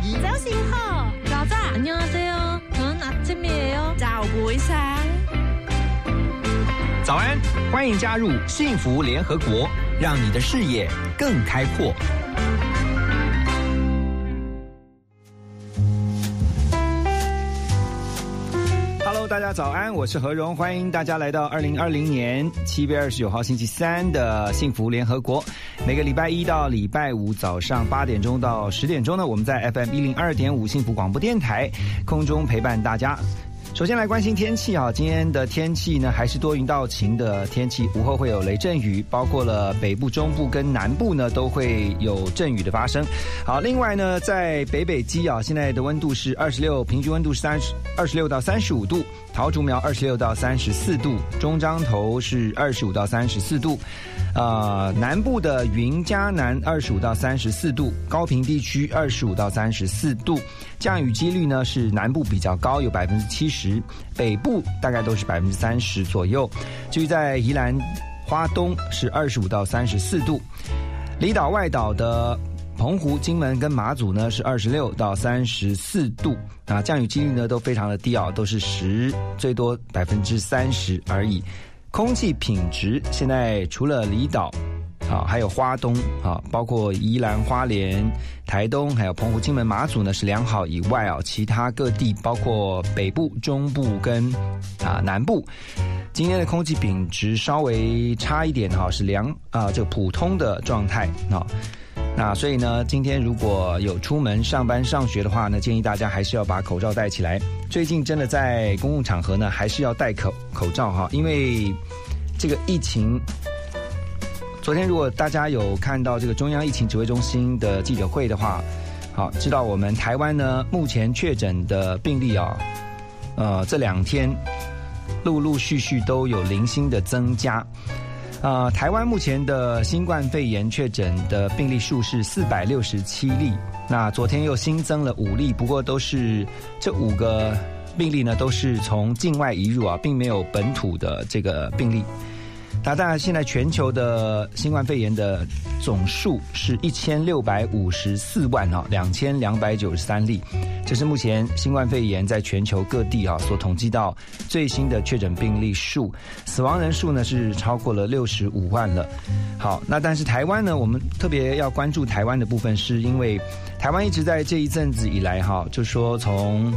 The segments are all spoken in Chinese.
Selamat pagi. 早醒好，早早。 안녕하세요. 전 아침이에요. 早不sáng. 早安，欢迎加入幸福联合国，让你的视野更开阔。 Hello，大家早安，我是何荣，欢迎大家来到二零二零年七月二十九号星期三的幸福联合国。 每个礼拜一到礼拜五早上八点钟到十点钟呢，我们在 FM 一零二点五幸福广播电台空中陪伴大家。首先来关心天气啊，今天的天气呢还是多云到晴的天气，午后会有雷阵雨，包括了北部、中部跟南部呢都会有阵雨的发生。好，另外呢，在北北基啊，现在的温度是二十六，平均温度是三十二十六到三十五度，桃竹苗二十六到三十四度，中彰头是二十五到三十四度。呃，南部的云嘉南二十五到三十四度，高平地区二十五到三十四度，降雨几率呢是南部比较高，有百分之七十，北部大概都是百分之三十左右。至于在宜兰花东是二十五到三十四度，离岛外岛的澎湖、金门跟马祖呢是二十六到三十四度，啊，降雨几率呢都非常的低啊，都是十，最多百分之三十而已。空气品质现在除了离岛，啊，还有花东啊，包括宜兰花莲、台东，还有澎湖、金门、马祖呢是良好以外啊，其他各地包括北部、中部跟啊南部，今天的空气品质稍微差一点哈，是良啊这个普通的状态啊。那所以呢，今天如果有出门上班上学的话呢，建议大家还是要把口罩戴起来。最近真的在公共场合呢，还是要戴口口罩哈，因为这个疫情。昨天如果大家有看到这个中央疫情指挥中心的记者会的话，好，知道我们台湾呢目前确诊的病例啊，呃，这两天陆陆续续都有零星的增加。呃，台湾目前的新冠肺炎确诊的病例数是四百六十七例，那昨天又新增了五例，不过都是这五个病例呢都是从境外移入啊，并没有本土的这个病例。那当然，现在全球的新冠肺炎的总数是一千六百五十四万哈，两千两百九十三例，这是目前新冠肺炎在全球各地啊所统计到最新的确诊病例数，死亡人数呢是超过了六十五万了。好，那但是台湾呢，我们特别要关注台湾的部分，是因为台湾一直在这一阵子以来哈，就说从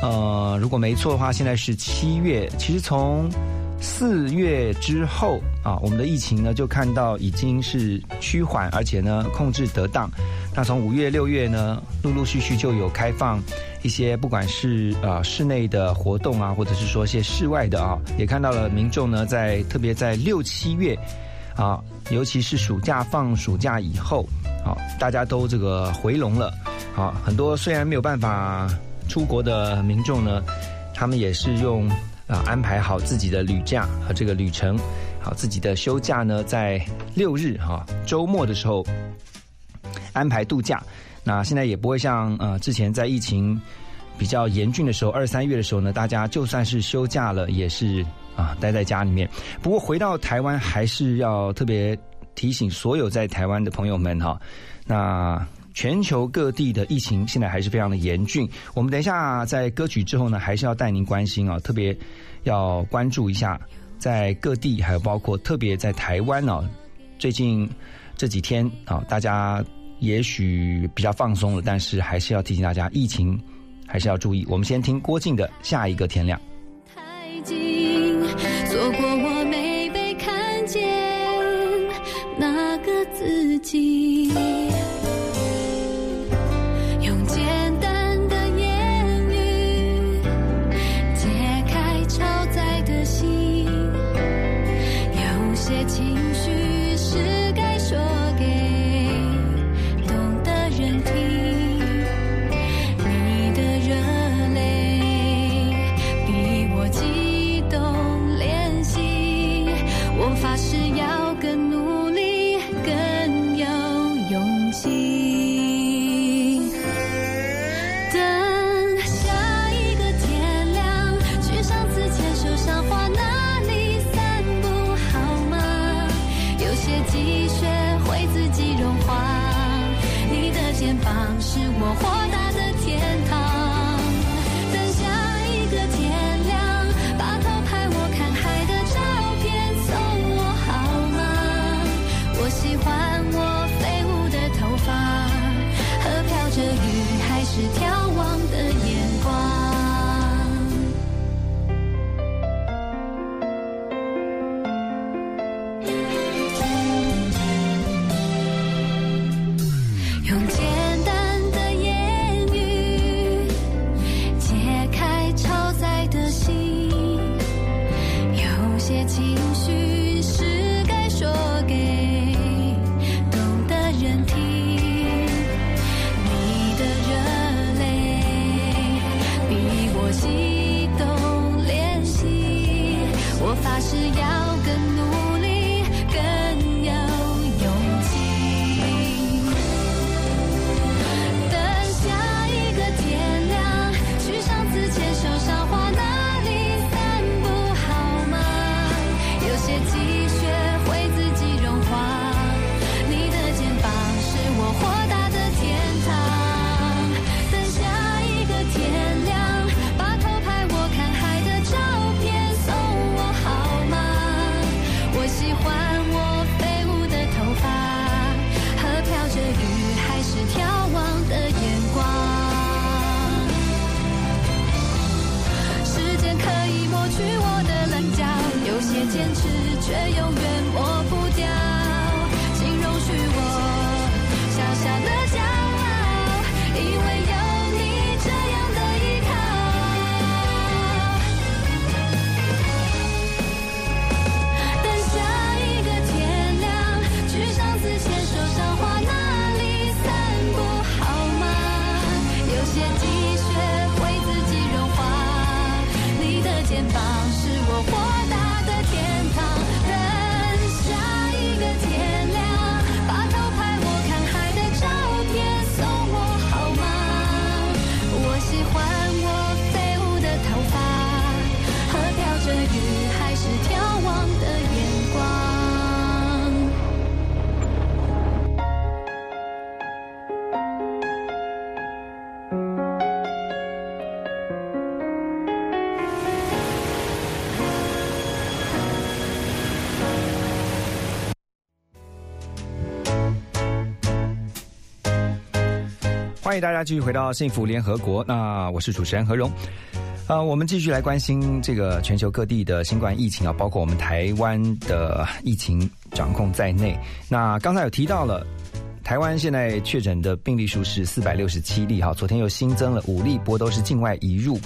呃，如果没错的话，现在是七月，其实从四月之后啊，我们的疫情呢就看到已经是趋缓，而且呢控制得当。那从五月、六月呢，陆陆续续就有开放一些，不管是呃室内的活动啊，或者是说一些室外的啊，也看到了民众呢在特别在六七月啊，尤其是暑假放暑假以后，啊，大家都这个回笼了。啊，很多虽然没有办法出国的民众呢，他们也是用。啊，安排好自己的旅假和这个旅程，好自己的休假呢，在六日哈周末的时候安排度假。那现在也不会像呃之前在疫情比较严峻的时候，二三月的时候呢，大家就算是休假了，也是啊待在家里面。不过回到台湾，还是要特别提醒所有在台湾的朋友们哈，那。全球各地的疫情现在还是非常的严峻。我们等一下在歌曲之后呢，还是要带您关心啊，特别要关注一下在各地，还有包括特别在台湾呢。最近这几天啊，大家也许比较放松了，但是还是要提醒大家，疫情还是要注意。我们先听郭靖的《下一个天亮》。太，欢迎大家继续回到幸福联合国。那我是主持人何荣。呃，我们继续来关心这个全球各地的新冠疫情啊，包括我们台湾的疫情掌控在内。那刚才有提到了，台湾现在确诊的病例数是四百六十七例哈，昨天又新增了五例，不过都是境外移入。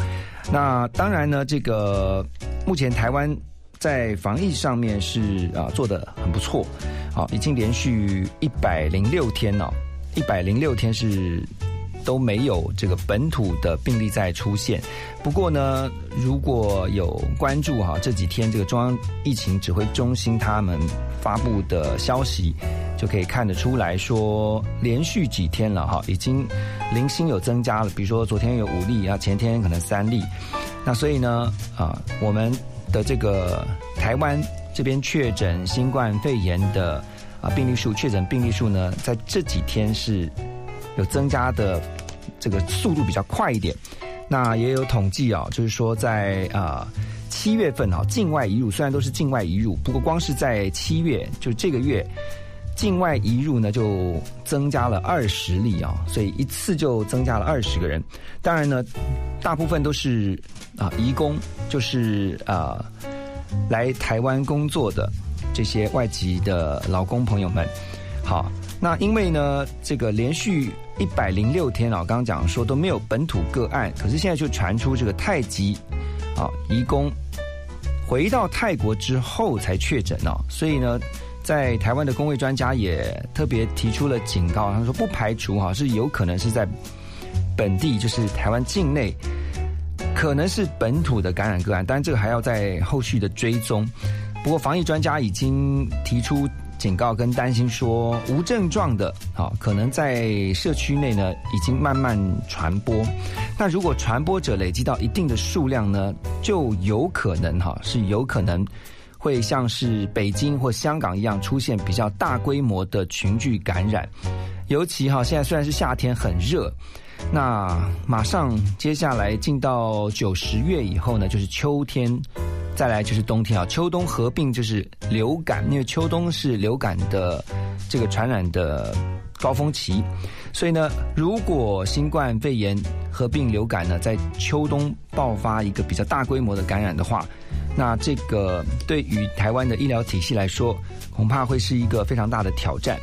那当然呢，这个目前台湾在防疫上面是啊、做的很不错，好、已经连续一百零六天了、一百零六天是都没有这个本土的病例在出现。不过呢，如果有关注哈这几天这个中央疫情指挥中心他们发布的消息，就可以看得出来说，连续几天了哈，已经零星有增加了。比如说昨天有五例啊，前天可能三例。那所以呢，啊，我们的这个台湾这边确诊新冠肺炎的啊病例数，确诊病例数呢，在这几天是有增加的，这个速度比较快一点。那也有统计啊，就是说在啊七月份哈，境外移入虽然都是境外移入，不过光是在七月，就这个月。境外移入呢就增加了二十例啊，所以一次就增加了二十个人。当然呢，大部分都是啊移工，就是啊来台湾工作的这些外籍的劳工朋友们。好，那因为呢这个连续一百零六天啊，刚刚讲说都没有本土个案，可是现在就传出这个太极啊移工回到泰国之后才确诊哦，所以呢。在台湾的工位专家也特别提出了警告，他说不排除哈是有可能是在本地，就是台湾境内，可能是本土的感染个案，当然这个还要在后续的追踪。不过防疫专家已经提出警告跟担心说，无症状的啊，可能在社区内呢已经慢慢传播。那如果传播者累积到一定的数量呢，就有可能哈是有可能。会像是北京或香港一样出现比较大规模的群聚感染，尤其哈，现在虽然是夏天很热，那马上接下来进到九十月以后呢，就是秋天，再来就是冬天啊。秋冬合并就是流感，因为秋冬是流感的这个传染的高峰期，所以呢，如果新冠肺炎合并流感呢，在秋冬爆发一个比较大规模的感染的话，那这个对于台湾的医疗体系来说，恐怕会是一个非常大的挑战。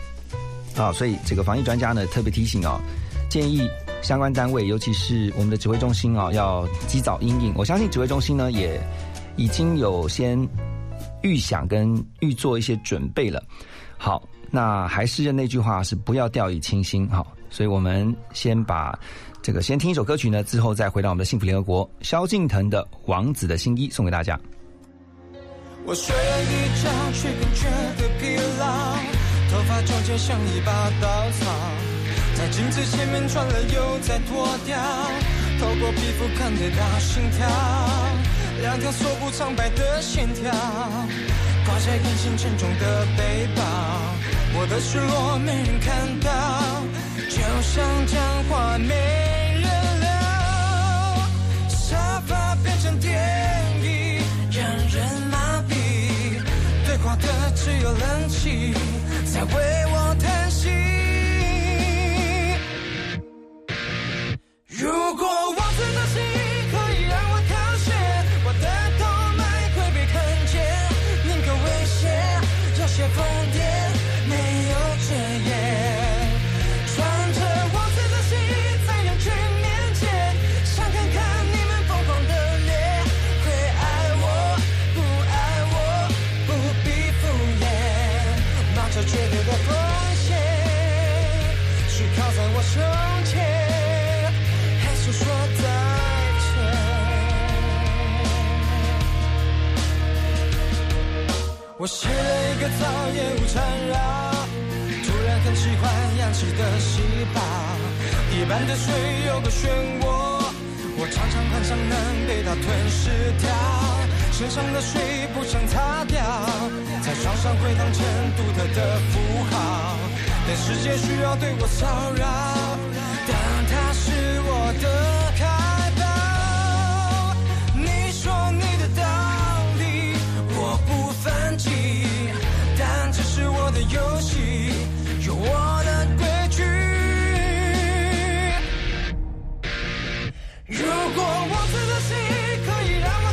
啊，所以这个防疫专家呢特别提醒哦，建议相关单位，尤其是我们的指挥中心啊，要及早应应。我相信指挥中心呢也已经有先预想跟预做一些准备了。好，那还是那句话是不要掉以轻心。好，所以我们先把这个先听一首歌曲呢，之后再回到我们的幸福联合国，萧敬腾的《王子的新衣》送给大家。我睡一觉，却更觉得疲劳，头发纠结像一把稻草，在镜子前面转了又再脱掉，透过皮肤看得到心跳，两条锁骨苍白的线条，挂在眼前沉重的背包，我的失落没人看到，就像讲话没人聊，沙发变成电椅，让人麻痹。对话的只有冷气在为我我洗了一个澡，也无缠绕。突然很喜欢氧气的细胞，一般的水有个漩涡，我常常幻想能被它吞噬掉，身上的水不想擦掉，在床上回荡成独特的符号，但世界需要对我骚扰，但它是我的靠游戏，有我的规矩。如果王子的心可以让我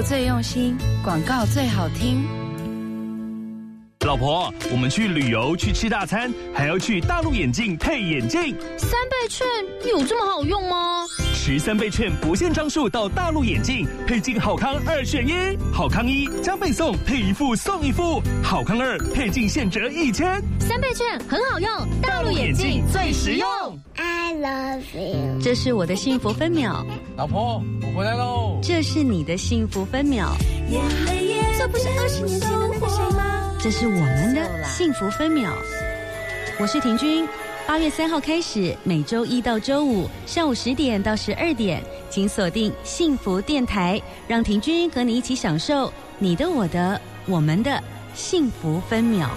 最用心，广告最好听。老婆，我们去旅游去吃大餐，还要去大陆眼镜配眼镜。三倍券有这么好用吗？持三倍券不限张数到大陆眼镜配镜好康二选一，好康一加倍送配一副送一副，好康二配镜现折一千。三倍券很好用，大陆眼镜最实用。I love you。这是我的幸福分秒，老婆，我回来喽。这是你的幸福分秒，这不是二十年前的那个谁吗？这是我们的幸福分秒。我是婷君，八月三号开始，每周一到周五上午十点到十二点，请锁定幸福电台，让婷君和你一起享受你的、我的、我们的幸福分秒。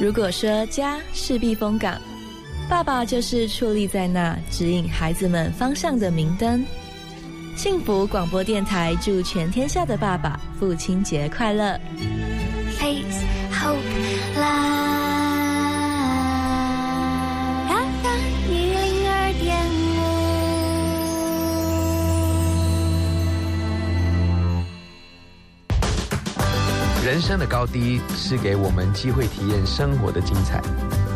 如果说家是避风港，爸爸就是矗立在那指引孩子们方向的明灯。幸福广播电台祝全天下的爸爸父亲节快乐！Faith, hope, love。FM 一零二点人生的高低是给我们机会体验生活的精彩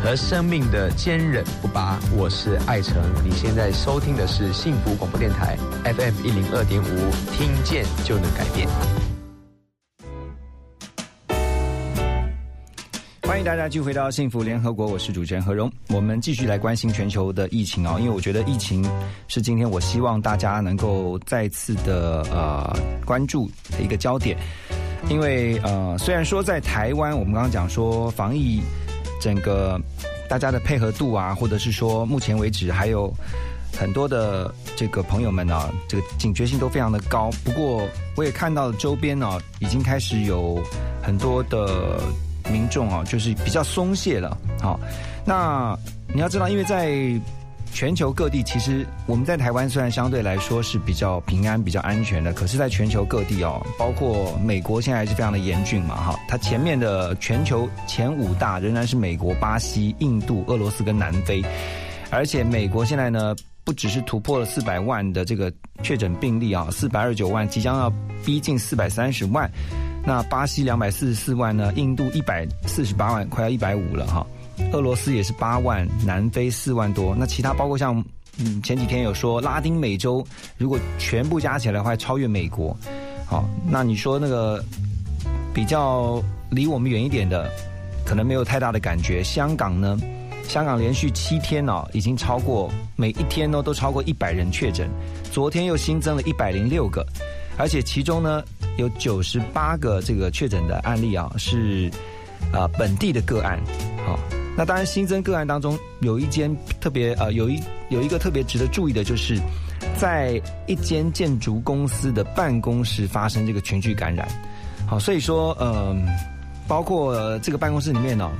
和生命的坚韧不拔。我是艾成，你现在收听的是幸福广播电台 FM 一零二点五，听见就能改变。欢迎大家继续回到幸福联合国，我是主持人何荣。我们继续来关心全球的疫情啊，因为我觉得疫情是今天我希望大家能够再次的呃关注的一个焦点。因为呃，虽然说在台湾，我们刚刚讲说防疫整个大家的配合度啊，或者是说目前为止还有很多的这个朋友们啊，这个警觉性都非常的高。不过我也看到周边呢、已经开始有很多的民众啊，就是比较松懈了。好，那你要知道，因为在全球各地，其实我们在台湾虽然相对来说是比较平安、比较安全的，可是，在全球各地哦，包括美国现在还是非常的严峻嘛，哈，它前面的全球前五大仍然是美国、巴西、印度、俄罗斯跟南非，而且美国现在呢，不只是突破了四百万的这个确诊病例啊，四百二十九万，即将要逼近四百三十万，那巴西两百四十四万呢，印度一百四十八万，快要一百五了哈。俄罗斯也是八万，南非四万多，那其他包括像嗯前几天有说拉丁美洲如果全部加起来的话超越美国，好，那你说那个比较离我们远一点的，可能没有太大的感觉。香港呢，香港连续七天哦，已经超过每一天呢都超过一百人确诊，昨天又新增了一百零六个，而且其中呢有九十八个这个确诊的案例啊是啊、本地的个案，好、那当然新增个案当中有一间特别呃有一有一个特别值得注意的就是。在一间建筑公司的办公室发生这个群聚感染，好，所以说，嗯、包括、这个办公室里面呢、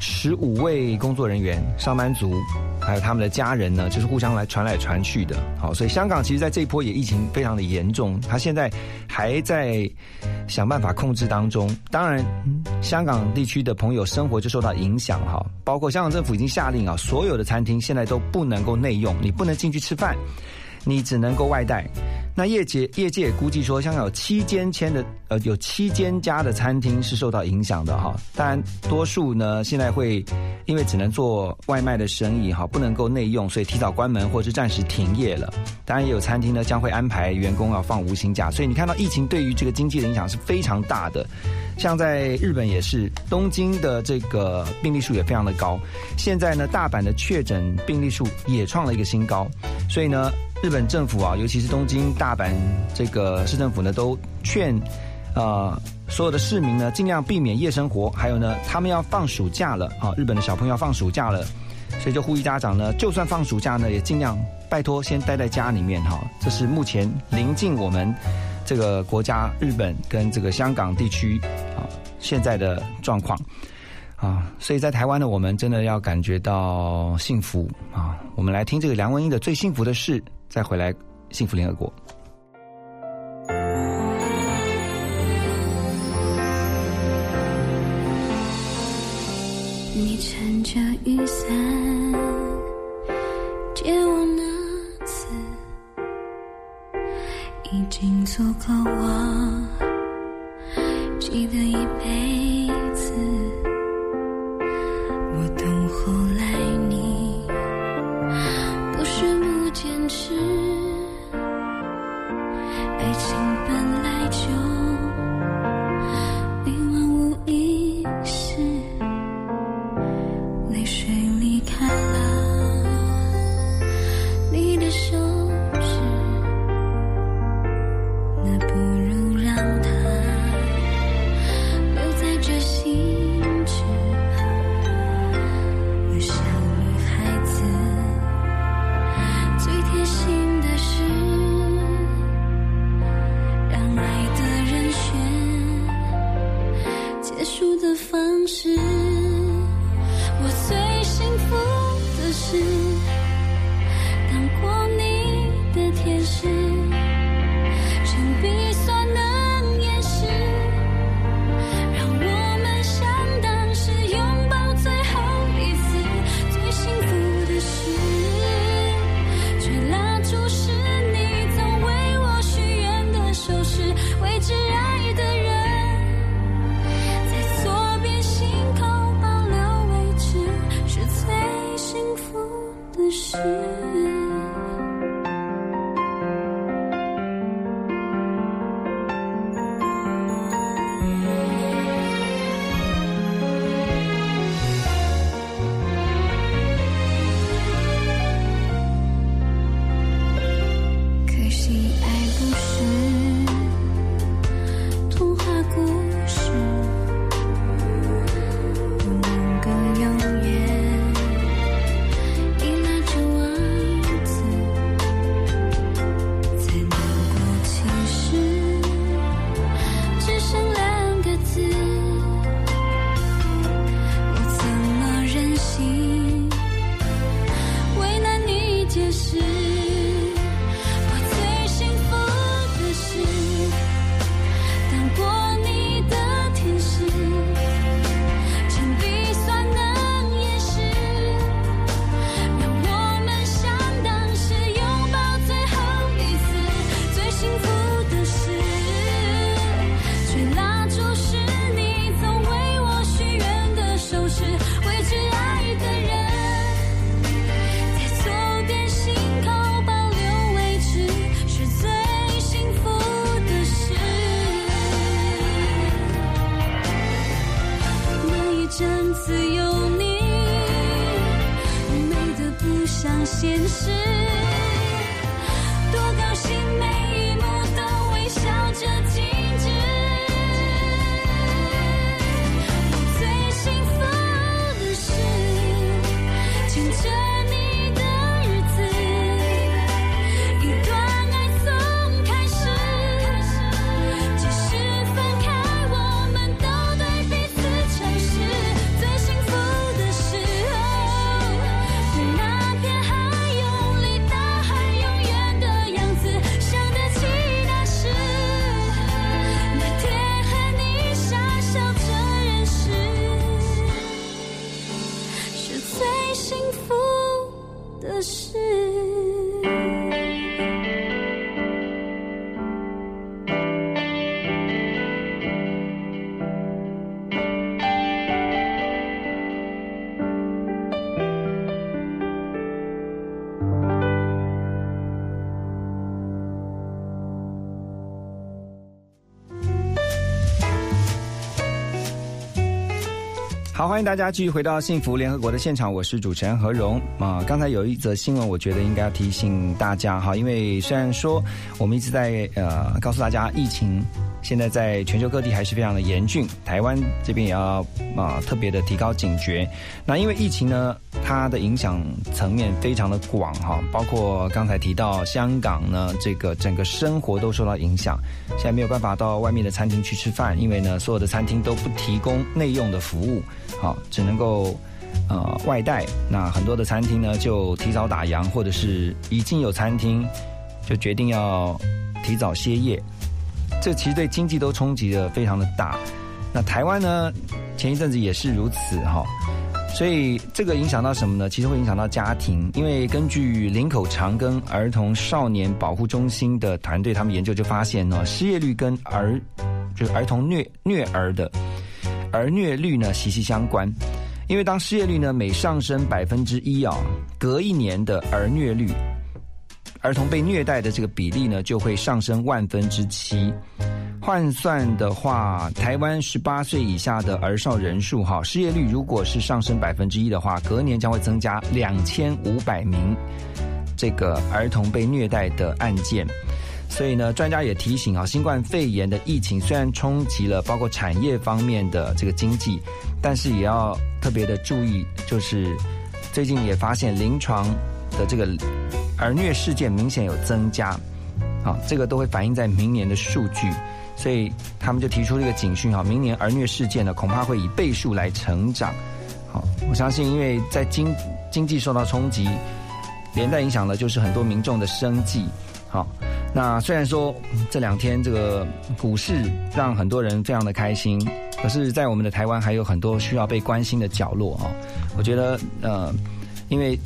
十五位工作人员、上班族，还有他们的家人呢，就是互相来传来传去的。好，所以香港其实在这一波也疫情非常的严重，他现在还在想办法控制当中。当然，香港地区的朋友生活就受到影响哈，包括香港政府已经下令啊，所有的餐厅现在都不能够内用，你不能进去吃饭。你只能够外带。那业界业界估计说，香港有七间签的呃有七间家的餐厅是受到影响的哈。当然，多数呢现在会因为只能做外卖的生意哈，不能够内用，所以提早关门或是暂时停业了。当然，也有餐厅呢将会安排员工要放无薪假，所以你看到疫情对于这个经济的影响是非常大的。像在日本也是，东京的这个病例数也非常的高。现在呢，大阪的确诊病例数也创了一个新高，所以呢。日本政府啊，尤其是东京、大阪这个市政府呢，都劝呃所有的市民呢，尽量避免夜生活。还有呢，他们要放暑假了啊，日本的小朋友要放暑假了，所以就呼吁家长呢，就算放暑假呢，也尽量拜托先待在家里面哈。这是目前临近我们这个国家日本跟这个香港地区啊现在的状况。啊，所以在台湾呢，我们真的要感觉到幸福啊！我们来听这个梁文音的《最幸福的事》，再回来幸福联合国。你撑着雨伞，借我那次，已经足够我记得一辈子。欢迎大家继续回到幸福联合国的现场，我是主持人何荣啊。刚才有一则新闻，我觉得应该要提醒大家哈，因为虽然说我们一直在呃告诉大家，疫情现在在全球各地还是非常的严峻，台湾这边也要啊特别的提高警觉。那因为疫情呢，它的影响层面非常的广哈，包括刚才提到香港呢，这个整个生活都受到影响，现在没有办法到外面的餐厅去吃饭，因为呢，所有的餐厅都不提供内用的服务。好，只能够呃外带。那很多的餐厅呢，就提早打烊，或者是已经有餐厅就决定要提早歇业。这其实对经济都冲击的非常的大。那台湾呢，前一阵子也是如此哈。所以这个影响到什么呢？其实会影响到家庭，因为根据林口长庚儿童少年保护中心的团队，他们研究就发现呢，失业率跟儿就是儿童虐虐儿的儿虐率呢息息相关。因为当失业率呢每上升百分之一啊，隔一年的儿虐率，儿童被虐待的这个比例呢就会上升万分之七。换算的话，台湾十八岁以下的儿少人数，哈，失业率如果是上升百分之一的话，隔年将会增加两千五百名这个儿童被虐待的案件。所以呢，专家也提醒啊，新冠肺炎的疫情虽然冲击了包括产业方面的这个经济，但是也要特别的注意，就是最近也发现临床的这个儿虐事件明显有增加，啊，这个都会反映在明年的数据。所以他们就提出了一个警讯哈，明年儿虐事件呢恐怕会以倍数来成长。好，我相信因为在经经济受到冲击，连带影响的就是很多民众的生计。好，那虽然说这两天这个股市让很多人非常的开心，可是，在我们的台湾还有很多需要被关心的角落啊。我觉得呃，因为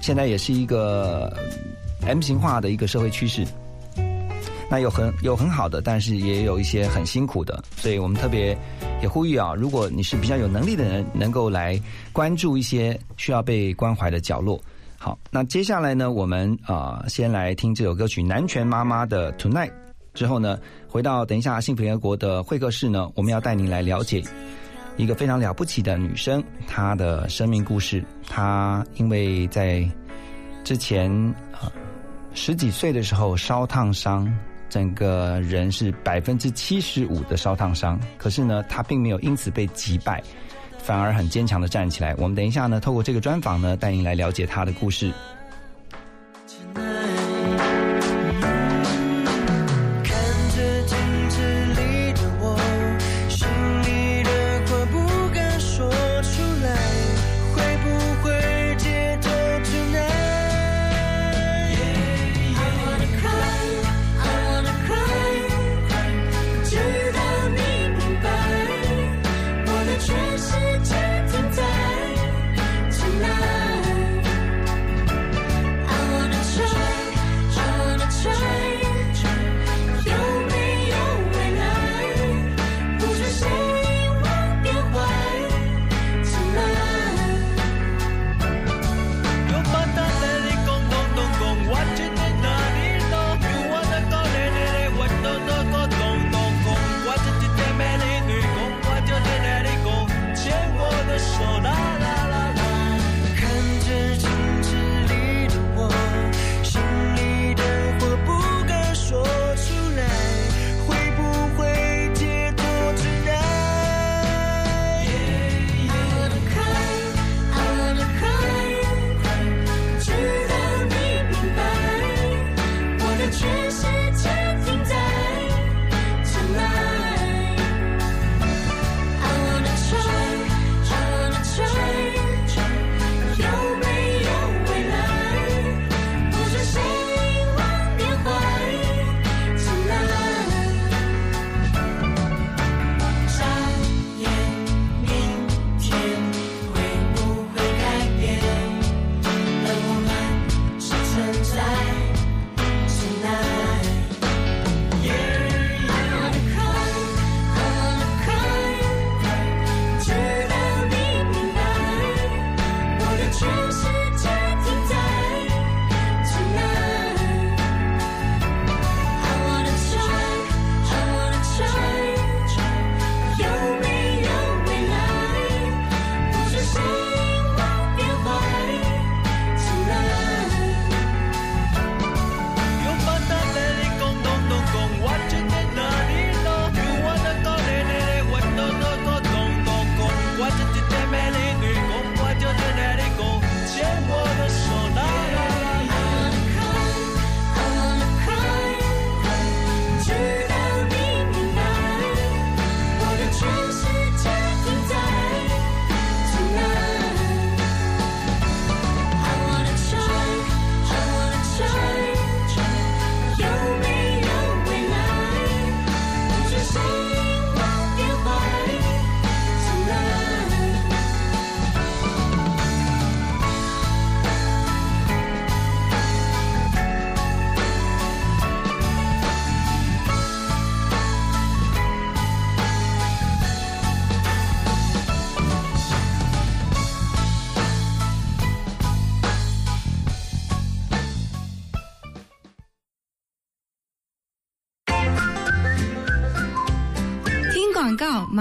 现在也是一个 M 型化的一个社会趋势。那有很有很好的，但是也有一些很辛苦的，所以我们特别也呼吁啊，如果你是比较有能力的人，能够来关注一些需要被关怀的角落。好，那接下来呢，我们啊先来听这首歌曲《南拳妈妈的 Tonight》，之后呢，回到等一下幸福联合国的会客室呢，我们要带您来了解一个非常了不起的女生，她的生命故事。她因为在之前啊十几岁的时候烧烫伤。整个人是百分之七十五的烧烫伤，可是呢，他并没有因此被击败，反而很坚强的站起来。我们等一下呢，透过这个专访呢，带您来了解他的故事。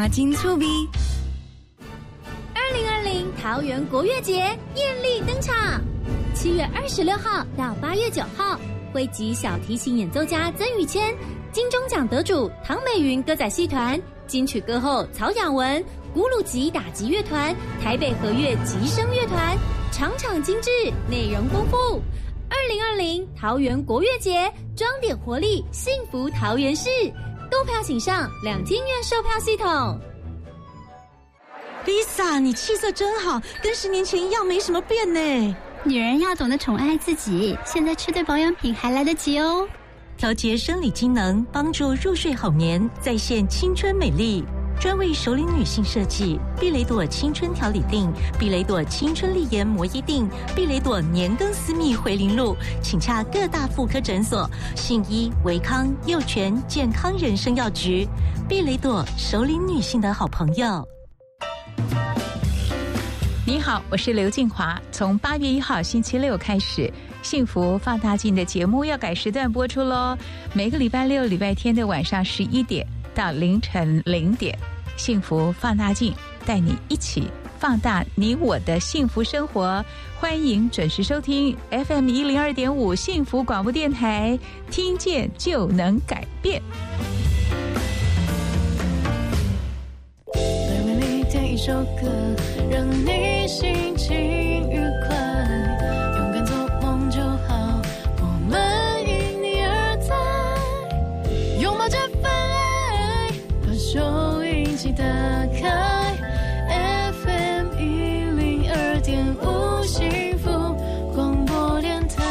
马金醋鼻。二零二零桃园国乐节艳丽登场，七月二十六号到八月九号，汇集小提琴演奏家曾宇谦、金钟奖得主唐美云歌仔戏团、金曲歌后曹雅文、古鲁吉打击乐团、台北和乐吉声乐团，场场精致，内容丰富。二零二零桃园国乐节，装点活力，幸福桃园市。购票请上两厅院售票系统。Lisa，你气色真好，跟十年前一样，没什么变呢。女人要懂得宠爱自己，现在吃对保养品还来得及哦。调节生理机能，帮助入睡好眠，再现青春美丽。专为熟龄女性设计，碧雷朵青春调理定、碧雷朵青春丽颜磨衣定、碧雷朵年更私密回零露，请洽各大妇科诊所、信医、维康、幼泉健康人生药局。碧雷朵，熟龄女性的好朋友。你好，我是刘静华。从八月一号星期六开始，《幸福放大镜》的节目要改时段播出喽。每个礼拜六、礼拜天的晚上十一点到凌晨零点，《幸福放大镜》带你一起放大你我的幸福生活。欢迎准时收听 FM 一零二点五幸福广播电台，听见就能改变。每为你点一首歌，让你心情愉快，收音机打开，FM 一零二点五幸福广播电台。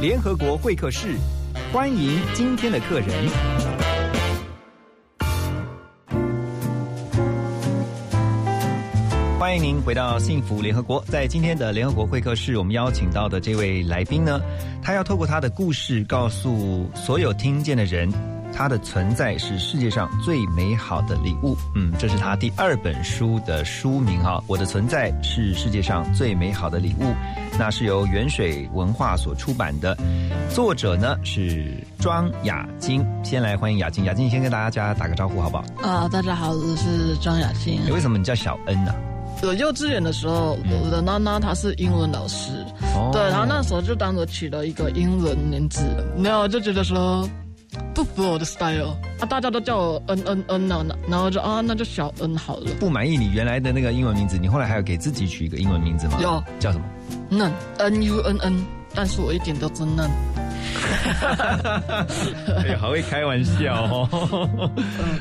联合国会客室，欢迎今天的客人。欢迎您回到幸福联合国。在今天的联合国会客室，我们邀请到的这位来宾呢，他要透过他的故事，告诉所有听见的人，他的存在是世界上最美好的礼物。嗯，这是他第二本书的书名哈，《我的存在是世界上最美好的礼物》，那是由远水文化所出版的，作者呢是庄雅晶。先来欢迎雅晶，雅晶，先跟大家打个招呼好不好？啊、大家好，我是庄雅晶。为什么你叫小恩呢、我幼稚园的时候，我的娜娜她是英文老师，哦对，然后那时候就当着取了一个英文名字，没有就觉得说不符合我的 style 啊，大家都叫我恩恩恩呐，然后就啊那就小恩好了。不满意你原来的那个英文名字，你后来还有给自己取一个英文名字吗？有，叫什么？嫩 N U N N，但是我一点都不嫩。哎呀，好会开玩笑哦！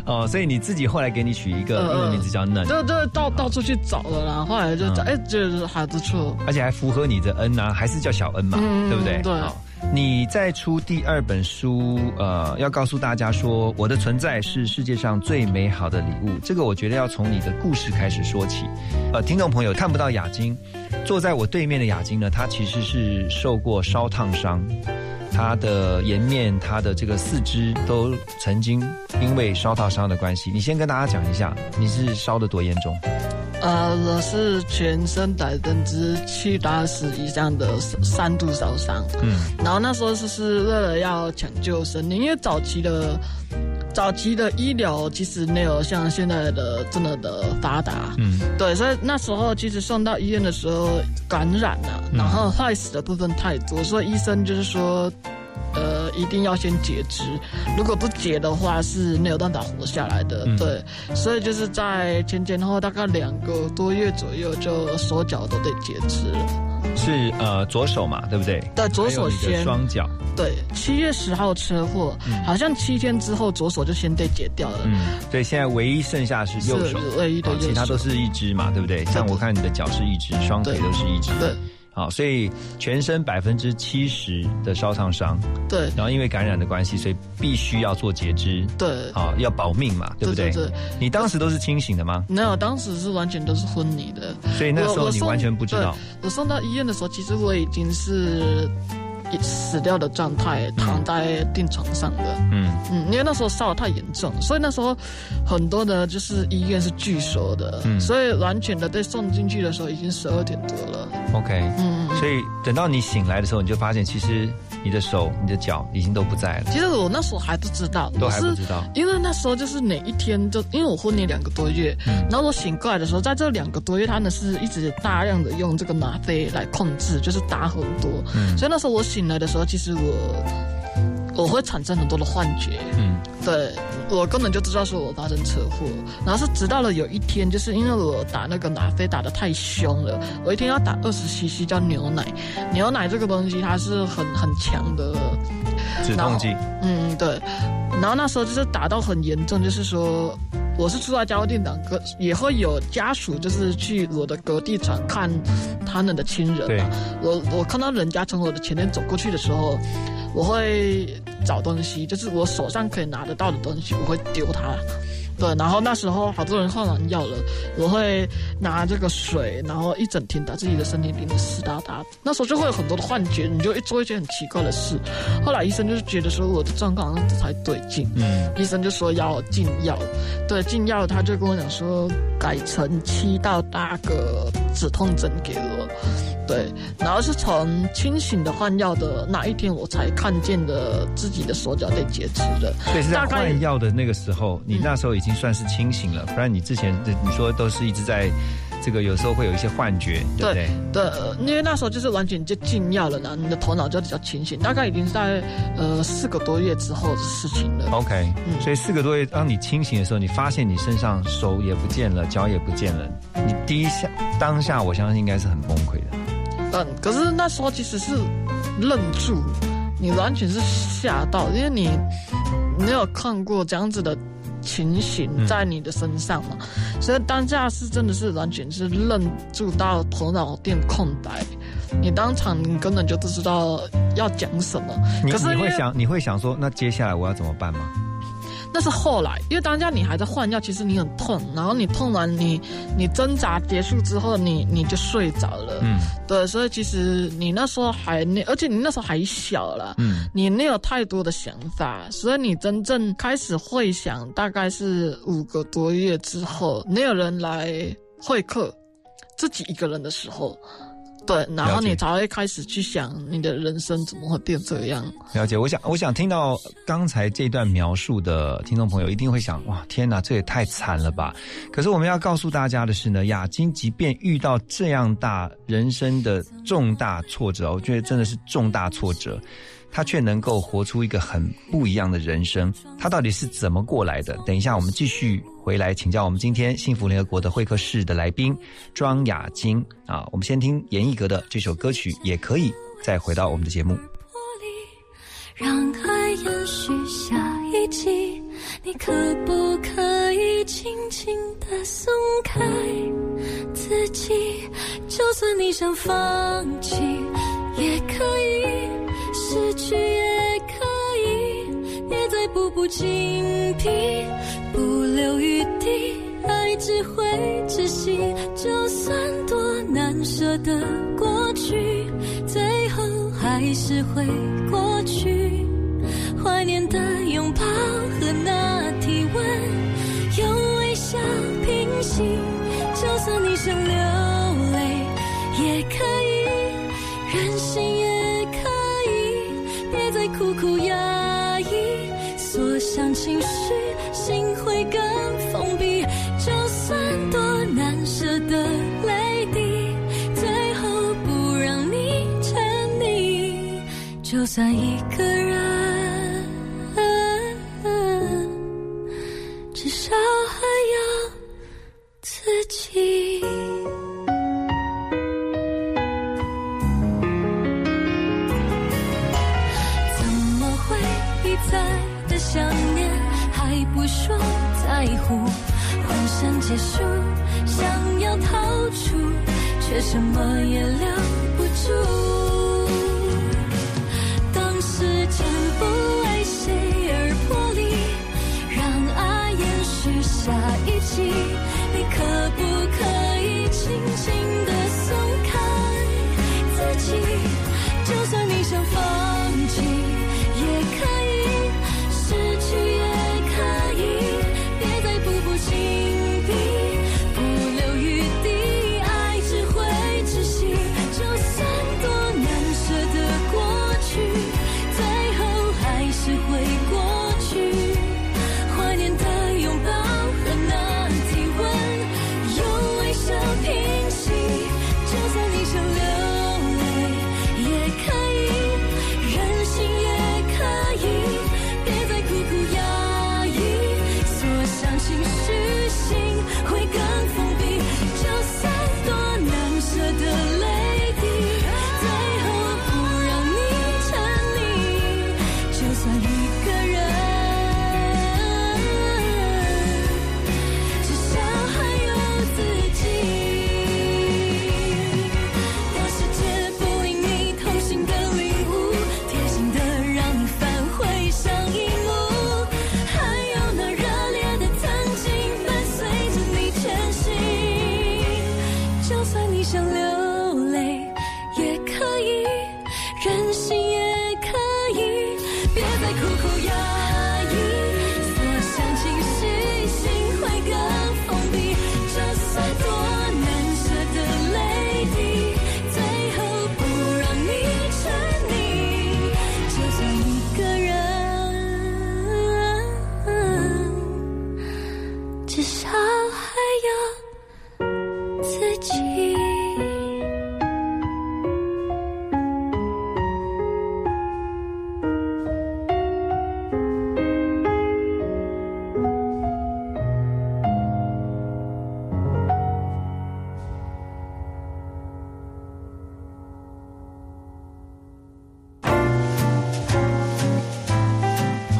哦，所以你自己后来给你取一个英文名字叫嫩，就就到到处去找了啦，后来就找，哎、觉得还不错。而且还符合你的恩啊，还是叫小恩嘛，嗯对不对？对好你在出第二本书，呃，要告诉大家说，我的存在是世界上最美好的礼物。这个我觉得要从你的故事开始说起。呃，听众朋友看不到雅晶，坐在我对面的雅晶呢，她其实是受过烧烫伤，她的颜面、他的这个四肢都曾经因为烧烫伤的关系。你先跟大家讲一下，你是烧的多严重？呃，我是全身百分之七八十以上的三度烧伤。嗯，然后那时候是是为了要抢救生命，因为早期的早期的医疗其实没有像现在的这么的发达。嗯，对，所以那时候其实送到医院的时候感染了，然后坏死的部分太多，所以医生就是说。呃，一定要先截肢，如果不截的话是没有办法活下来的。嗯对，所以就是在前前后大概两个多月左右，就手脚都得截肢了。是呃左手嘛，对不对？对，左手先双脚。对，七月十号车祸，好像七天之后左手就先被截掉了。嗯，对，现在唯一剩下是右手，是唯一的哦右手其他都是一只嘛，对不对？像我看你的脚是一只，双腿都是一只。对。好，所以全身百分之七十的烧烫伤，对，然后因为感染的关系，所以必须要做截肢，对，好要保命嘛，对不对？对对。对你当时都是清醒的吗？没有，当时是完全都是昏迷的，所以那时候你完全不知道。对我送到医院的时候，其实我已经是死掉的状态躺在病床上的。嗯。嗯，因为那时候烧得太严重，所以那时候很多的就是医院是拒收的，嗯。所以完全的被送进去的时候已经十二点多了。，OK，嗯，所以等到你醒来的时候，你就发现其实你的手、你的脚已经都不在了，其实我那时候还不知道，都我是还不知道。因为那时候就是哪一天就，因为我昏迷两个多月，嗯然后我醒过来的时候，在这两个多月，他们是一直大量的用这个吗啡来控制，就是打很多，嗯所以那时候我醒来的时候，其实我我会产生很多的幻觉，嗯对我根本就知道说我发生车祸，然后是直到了有一天，就是因为我打那个吗啡打的太凶了，我一天要打二十 CC 叫牛奶，牛奶这个东西它是很很强的止痛剂。嗯，对。然后那时候就是打到很严重，就是说我是住在加护病房，可也会有家属就是去我的隔壁场看他们的亲人啊。我我看到人家从我的前面走过去的时候，我会找东西，就是我手上可以拿得到的东西，我会丢它。对，然后那时候好多人换完药了，我会拿这个水，然后一整天把自己的身体淋得湿哒哒。那时候就会有很多的幻觉，你就一做一些很奇怪的事。后来医生就是觉得说我的状况好像不太对劲，嗯，医生就说要禁药。对，禁药他就跟我讲说改成七到八个止痛针给我。对，然后是从清醒的换药的那一天，我才看见的自己的手脚被截肢的。所以是在大概换药的那个时候，你那时候已经算是清醒了，不然你之前你说都是一直在这个有时候会有一些幻觉，对不对？对，呃因为那时候就是完全就禁药了，然后你的头脑就比较清醒，大概已经在呃四个多月之后的事情了。OK，、所嗯以四个多月，当你清醒的时候，你发现你身上手也不见了，脚也不见了，你第一下当下，我相信应该是很崩溃的。嗯，可是那时候其实是愣住，你完全是吓到，因为你没有看过这样子的情形在你的身上嘛，所以当下是真的是完全是愣住到头脑变空白，你当场你根本就不知道要讲什么。你可是你会想，你会想说，那接下来我要怎么办吗？那是后来，因为当下你还在换药，其实你很痛，然后你痛完你你挣扎结束之后，你你就睡着了。嗯，对，所以其实你那时候还那，而且你那时候还小了，嗯，你没有太多的想法，所以你真正开始会想，大概是五个多月之后，没有人来会客，自己一个人的时候。对，然后你才会开始去想你的人生怎么会变这样。了解，我想，我想听到刚才这段描述的听众朋友一定会想，哇，天哪，这也太惨了吧！可是我们要告诉大家的是呢，雅金即便遇到这样大人生的重大挫折，我觉得真的是重大挫折，他却能够活出一个很不一样的人生。他到底是怎么过来的？等一下，我们继续回来请教我们今天幸福联合国的会客室的来宾庄雅晶啊。我们先听严艺格的这首歌曲，也可以再回到我们的节目。让爱延续下一季，你可不可以轻轻地松开自己？就算你想放弃，也可以失去，也可以，别再步步紧逼，不留余地，爱只会窒息。就算多难舍的过去，最后还是会过去。怀念的拥抱和那体温，用微笑平息。就算你想流泪，也可以，任性也可以，别再苦苦压，情绪，心会更封闭。就算多难舍的泪滴，最后不让你沉溺，就算一个人。至少还有自己。结束，想要逃出，却什么也留不住。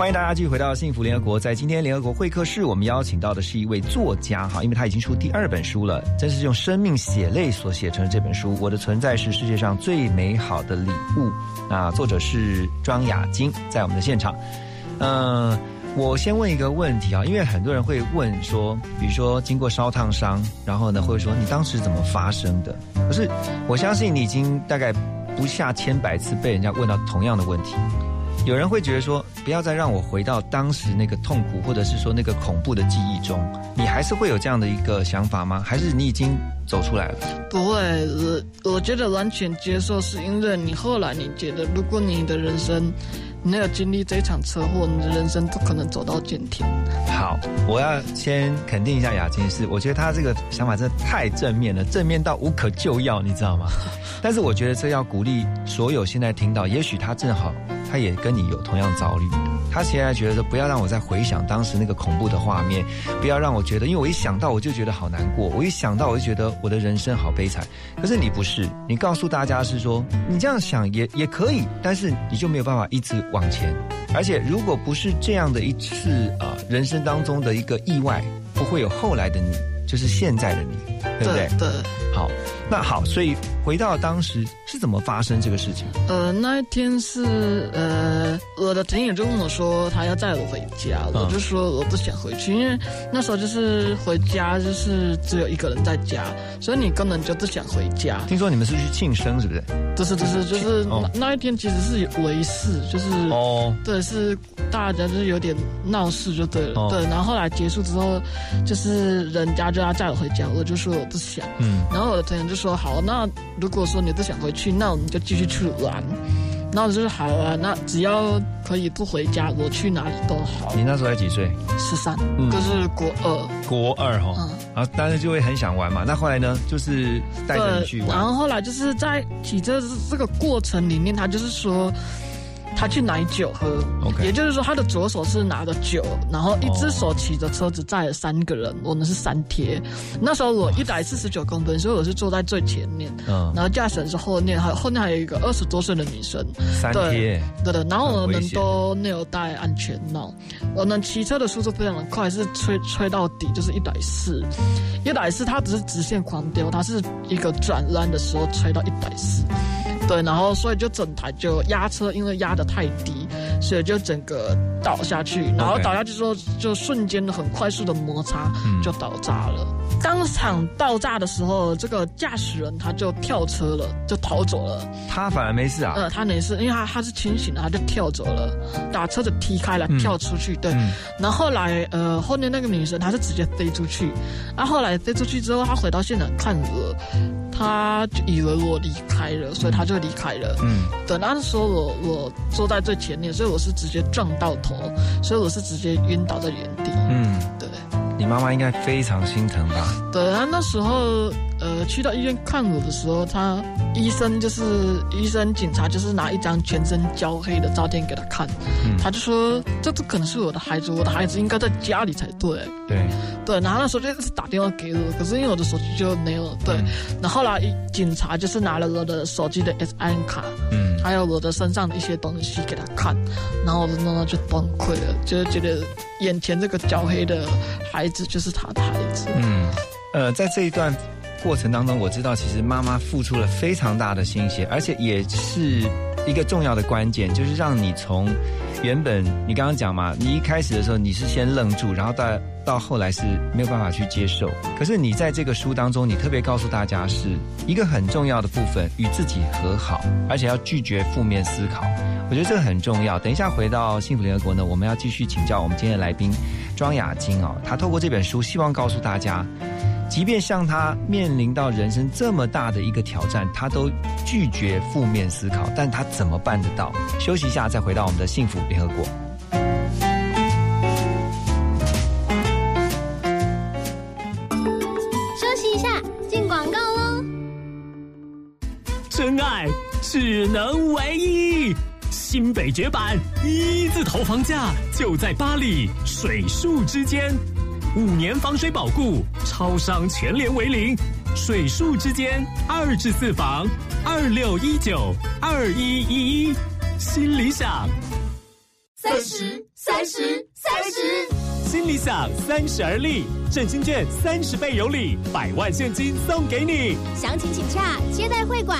欢迎大家继续回到幸福联合国。在今天联合国会客室，我们邀请到的是一位作家哈，因为他已经出第二本书了，真是用生命血泪所写成的这本书《我的存在是世界上最美好的礼物》。那作者是庄雅晶，在我们的现场。嗯、我先问一个问题啊，因为很多人会问说，比如说经过烧烫伤，然后呢会说你当时怎么发生的？可是我相信你已经大概不下千百次被人家问到同样的问题。有人会觉得说，不要再让我回到当时那个痛苦，或者是说那个恐怖的记忆中。你还是会有这样的一个想法吗？还是你已经走出来了？不会，我我觉得完全接受，是因为你后来你觉得，如果你的人生没有经历这场车祸，你的人生不可能走到今天。好，我要先肯定一下雅琴是，我觉得他这个想法真的太正面了，正面到无可救药，你知道吗？但是我觉得这要鼓励所有现在听到，也许他正好他也跟你有同样遭遇，他现在觉得说不要让我再回想当时那个恐怖的画面，不要让我觉得，因为我一想到我就觉得好难过，我一想到我就觉得我的人生好悲惨。可是你不是，你告诉大家是说，你这样想也也可以，但是你就没有办法一直往前。而且如果不是这样的一次啊、呃人生当中的一个意外，不会有后来的你，就是现在的你，对不对？对。好，那好，所以回到当时是怎么发生这个事情？呃，那一天是呃，我的朋友就跟我说他要载我回家，嗯我就说我不想回去，因为那时候就是回家就是只有一个人在家，所以你根本就不想回家。听说你们是去庆生，是不是？不是，不是，就是哦那那一天其实是为事，就是哦，对，是大家就是有点闹事就对了，哦对。然后后来结束之后，就是人家就要载我回家，我就说我不想。嗯，然后我的朋友就说好，那如果说你不想回去，那我们就继续去玩。然后我就说好啊，那只要可以不回家，我去哪里都好。你那时候才几岁？十三，嗯就是国二。国二哈，嗯然后当然就会很想玩嘛。那后来呢，就是带着你去，玩然。后后来就是在骑车这这个过程里面，他就是说。他去买酒喝。OK 也就是说他的左手是拿着酒，然后一只手骑着车子载了三个人，我们是三贴。那时候我一百四十九公分，所以我是坐在最前面，嗯，然后驾驶人是后面，还有后面还有一个二十多岁的女生，三对贴，对的，然后我们都没有戴安全帽，我们骑车的速度非常的快，是吹吹到底就是一百四，一百四它只是直线狂飙，它是一个转弯的时候吹到一百四，对，然后所以就整台就压车，因为压的太低，所以就整个倒下去，然后倒下去之后就瞬间很快速的摩擦嗯就倒炸了。当场爆炸的时候，这个驾驶人他就跳车了，就逃走了。他反而没事啊。呃，他没事，因为他他是清醒的，他就跳走了，把车子踢开了，嗯跳出去。对，嗯然后后来呃，后面那个女生她是直接飞出去，啊，后来飞出去之后，她回到现场看我，她就以为我离开了，所以她就离开了。嗯，对，那时候我我坐在最前面，所以我是直接撞到头，所以我是直接晕倒在原地。嗯，对。你妈妈应该非常心疼吧？对，啊那时候呃去到医院看我的时候，他医生就是医生警察就是拿一张全身焦黑的照片给他看，嗯。他就说这这可能是我的孩子，我的孩子应该在家里才对。对，对，然后那时候就一直打电话给我，可是因为我的手机就没有。对，嗯。然后后来警察就是拿了我的手机的 SIM 卡，嗯，还有我的身上的一些东西给他看，然后我的妈妈就崩溃了，就是觉得眼前这个焦黑的孩子就是他的孩子。嗯，呃，在这一段过程当中，我知道其实妈妈付出了非常大的心血，而且也是一个重要的关键，就是让你从原本你刚刚讲嘛，你一开始的时候你是先愣住，然后到到后来是没有办法去接受。可是你在这个书当中，你特别告诉大家是一个很重要的部分，与自己和好，而且要拒绝负面思考。我觉得这个很重要。等一下回到幸福联合国呢，我们要继续请教我们今天的来宾庄雅晶哦，她透过这本书，希望告诉大家。即便像他面临到人生这么大的一个挑战，他都拒绝负面思考，但他怎么办得到？休息一下，再回到我们的幸福联合国。休息一下，进广告喽。真爱只能唯一，新北绝版一字头房价就在巴黎水树之间。五年防水保固，超商全联为零，水树之间二至四房，二六一九二一一一，新理想。三十，三十，三十。新理想三十而立，振兴券三十倍有礼，百万现金送给你。详情请洽接待会馆。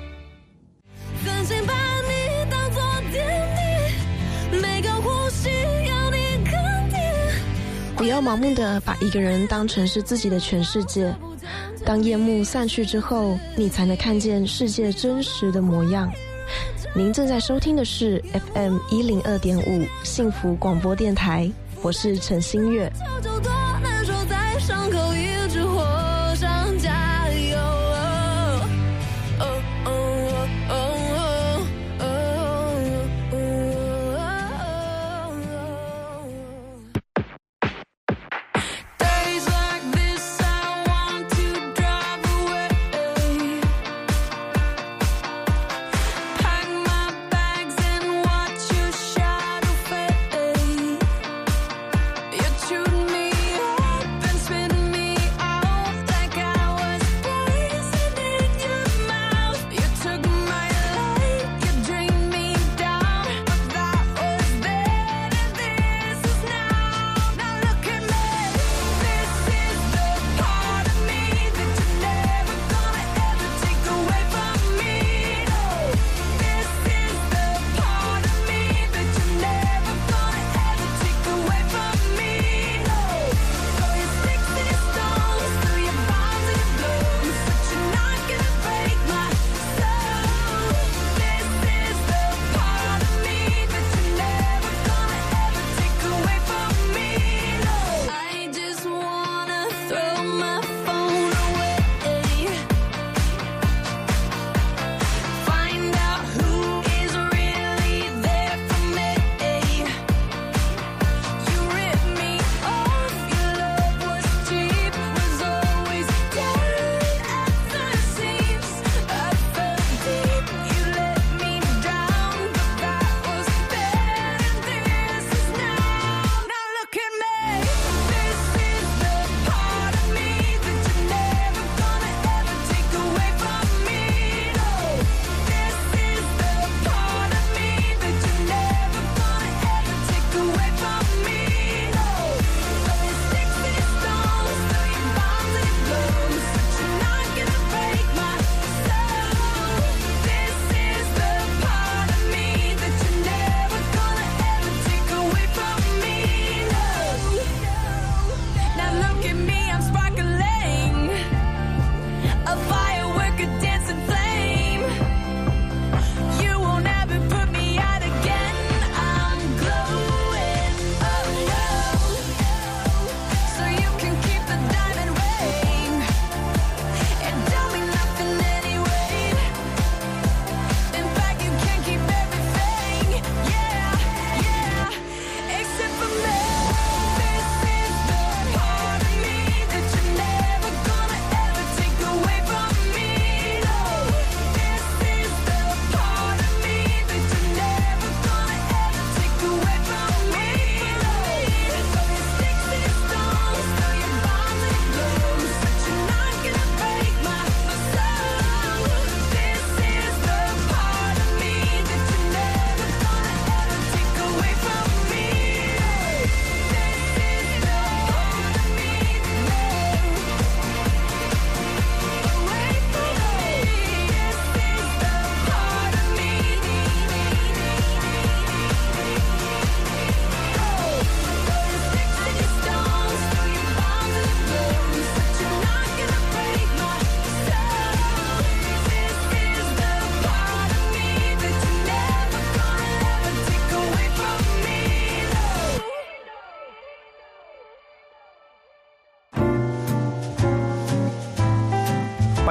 不要盲目的把一个人当成是自己的全世界。当夜幕散去之后，你才能看见世界真实的模样。您正在收听的是 FM 一零二点五幸福广播电台，我是陈新月。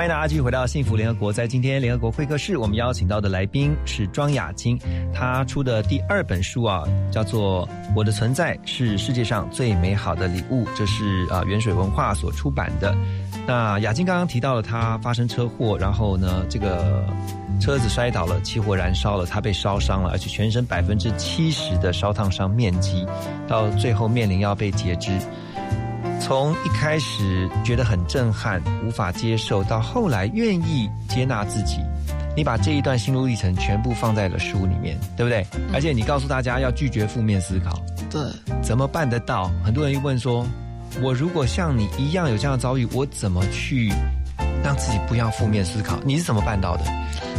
欢迎大家继续回到幸福联合国。在今天联合国会客室，我们邀请到的来宾是庄雅晶，她出的第二本书啊，叫做《我的存在是世界上最美好的礼物》，这是啊远水文化所出版的。那雅晶刚刚提到了她发生车祸，然后呢，这个车子摔倒了，起火燃烧了，她被烧伤了，而且全身百分之七十的烧烫伤面积，到最后面临要被截肢。从一开始觉得很震撼、无法接受，到后来愿意接纳自己，你把这一段心路历程全部放在了书里面，对不对？而且你告诉大家要拒绝负面思考，对，怎么办得到？很多人又问说，我如果像你一样有这样的遭遇，我怎么去让自己不要负面思考？你是怎么办到的？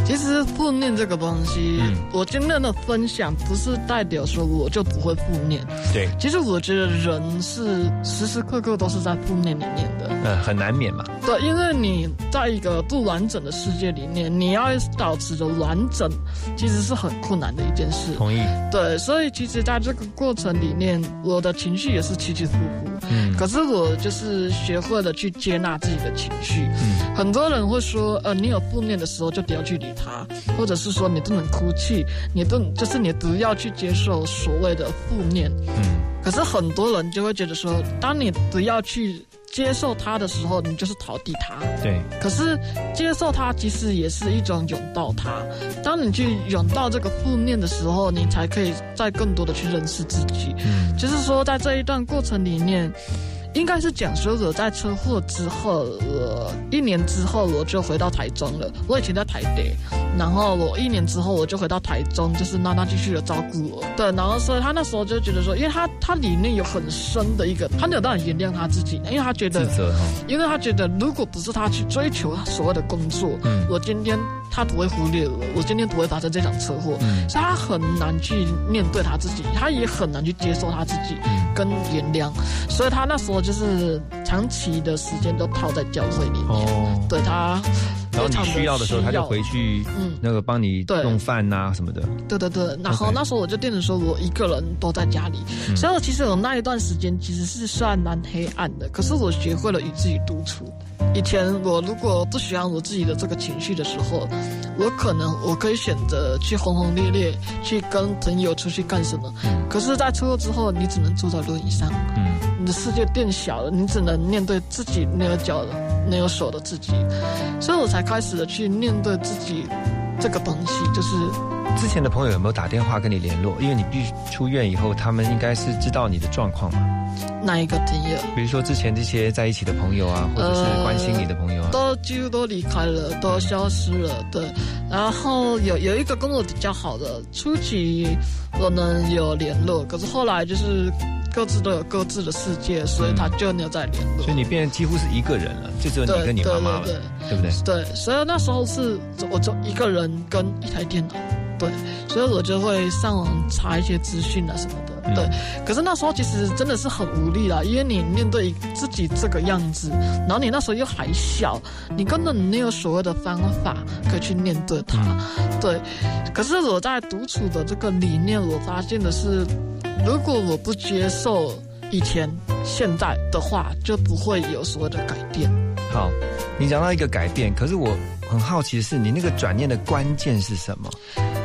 其实负面这个东西，我今天的分享不是代表说我就不会负面。对，其实我觉得人是时时刻刻都是在负面里面的。呃，很难免嘛。对，因为你在一个不完整的世界里面，你要保持着完整，其实是很困难的一件事。同意。对，所以其实在这个过程里面，我的情绪也是起起伏伏。嗯。可是我就是学会了去接纳自己的情绪。嗯。很多人会说，呃，你有负面的时候就不要去理他，或者是说你不能哭泣，你不就是你不要去接受所谓的负面。嗯。可是很多人就会觉得说，当你不要去接受他的时候，你就是逃避他。对。可是接受他其实也是一种拥抱他。当你去拥抱这个负面的时候，你才可以再更多的去认识自己。嗯。就是说，在这一段过程里面。应该是讲说，我在车祸之后，我一年之后我就回到台中了。我以前在台北，然后我一年之后我就回到台中，就是娜娜继续的照顾我。对，然后所以他那时候就觉得说，因为他他里面有很深的一个，他没有办法原谅他自己，因为他觉得，因为他觉得如果不是他去追求所谓的工作，嗯，我今天他不会忽略我，我今天不会发生这场车祸，嗯，所以他很难去面对他自己，他也很难去接受他自己跟原谅，所以他那时候。就是长期的时间都泡在教会里面，对他，然后你需要的时候他就回去，嗯，那个帮你弄饭呐什么的。对对对，然后那时候我就变成说我一个人都在家里，所以我其实我那一段时间其实是算蛮黑暗的，可是我学会了与自己独处。以前我如果不喜欢我自己的这个情绪的时候，我可能我可以选择去轰轰烈烈去跟朋友出去干什么，可是，在车祸之后，你只能坐在轮椅上，嗯，你的世界变小了，你只能面对自己没有脚的、没有手的自己，所以我才开始的去面对自己这个东西，就是。之前的朋友有没有打电话跟你联络？因为你必须出院以后，他们应该是知道你的状况嘛。哪一个朋友？比如说之前这些在一起的朋友啊，或者是关心你的朋友啊，都几乎都离开了，都消失了。对，然后有有一个跟我比较好的，初期我们有联络，可是后来就是各自都有各自的世界，所以他就没有再联络。所以你变几乎是一个人了，就只有你跟你妈妈了，对不对？对，所以那时候是我就一个人跟一台电脑。对，所以我就会上网查一些资讯啊什么的。对，可是那时候其实真的是很无力啦，因为你面对自己这个样子，然后你那时候又还小，你根本没有所谓的方法可以去面对它。对，可是我在独处的这个理念，我发现的是，如果我不接受以前、现在的话，就不会有所谓的改变。好，你讲到一个改变，可是我很好奇的是，你那个转念的关键是什么？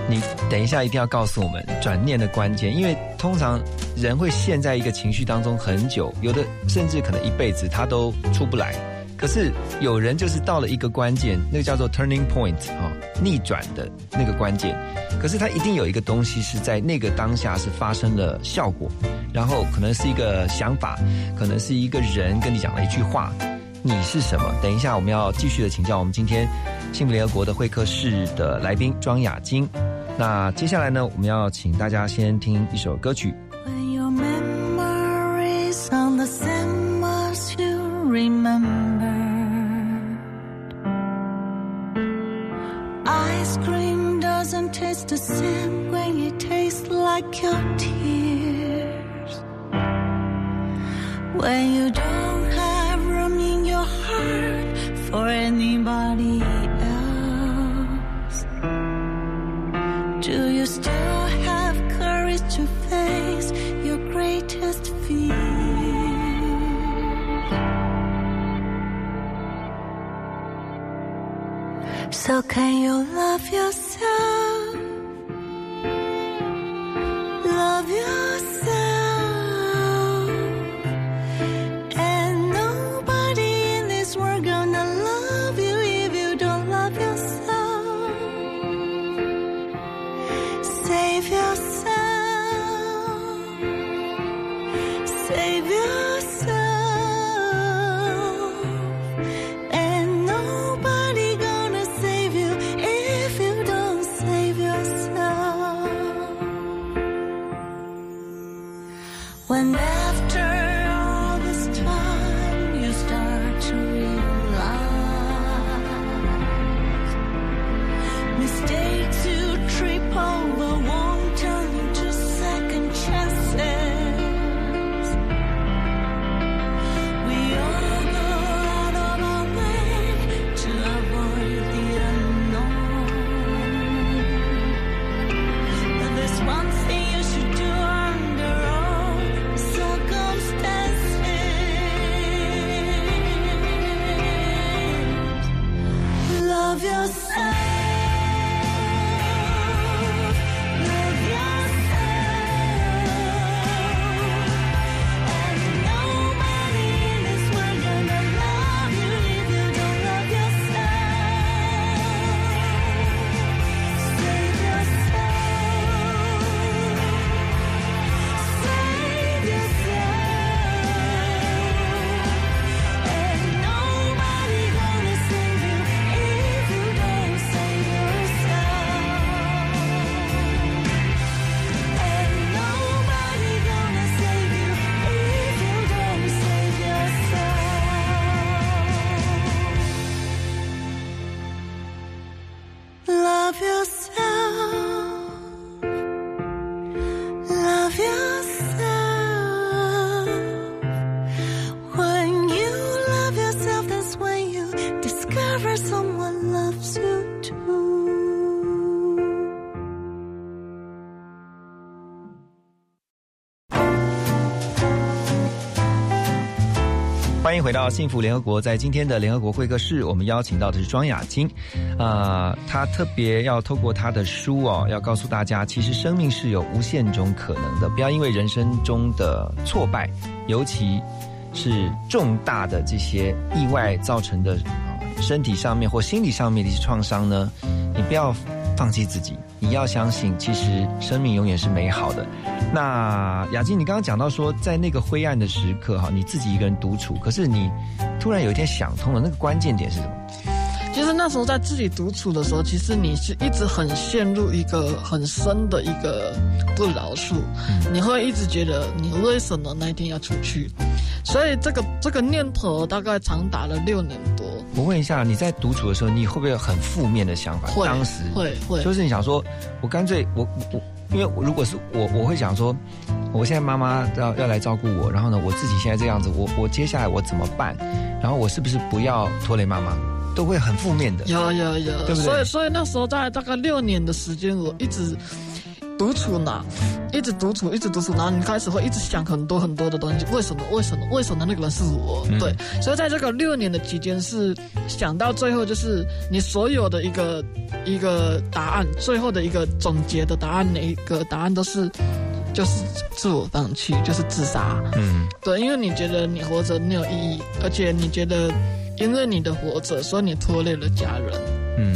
你等一下一定要告诉我们转念的关键，因为通常人会陷在一个情绪当中很久，有的甚至可能一辈子他都出不来。可是有人就是到了一个关键，那个叫做 turning point 啊，逆转的那个关键。可是他一定有一个东西是在那个当下是发生了效果，然后可能是一个想法，可能是一个人跟你讲了一句话。你是什么？等一下我们要继续的请教我们今天幸福联合国的会客室的来宾庄雅晶。那接下来呢，我们要请大家先听一首歌曲。欢迎回到幸福联合国。在今天的联合国会客室，我们邀请到的是庄雅晶，啊、她特别要透过她的书哦，要告诉大家，其实生命是有无限种可能的，不要因为人生中的挫败，尤其是重大的这些意外造成的啊身体上面或心理上面的一些创伤呢，你不要放弃自己，你要相信，其实生命永远是美好的。那雅静，你刚刚讲到说，在那个灰暗的时刻哈，你自己一个人独处，可是你突然有一天想通了，那个关键点是什么？其实那时候在自己独处的时候，其实你是一直很陷入一个很深的一个不饶恕，你会一直觉得你为什么那一天要出去，所以这个这个念头大概长达了六年多。我问一下，你在独处的时候，你会不会有很负面的想法？会当时会会就是你想说，我干脆我我，因为如果是我，我会想说，我现在妈妈要要来照顾我，然后呢，我自己现在这样子，我我接下来我怎么办？然后我是不是不要拖累妈妈？都会很负面的。有有有，对不对所以所以那时候在大概六年的时间，我一直独处呢，一直独处，一直独处，然后你开始会一直想很多很多的东西，为什么？为什么？为什么那个人是我？嗯。对，所以在这个六年的期间，是想到最后就是你所有的一个一个答案，最后的一个总结的答案，哪一个答案都是就是自我放弃，就是自杀。嗯，对，因为你觉得你活着没有意义，而且你觉得因为你的活着，所以你拖累了家人。嗯，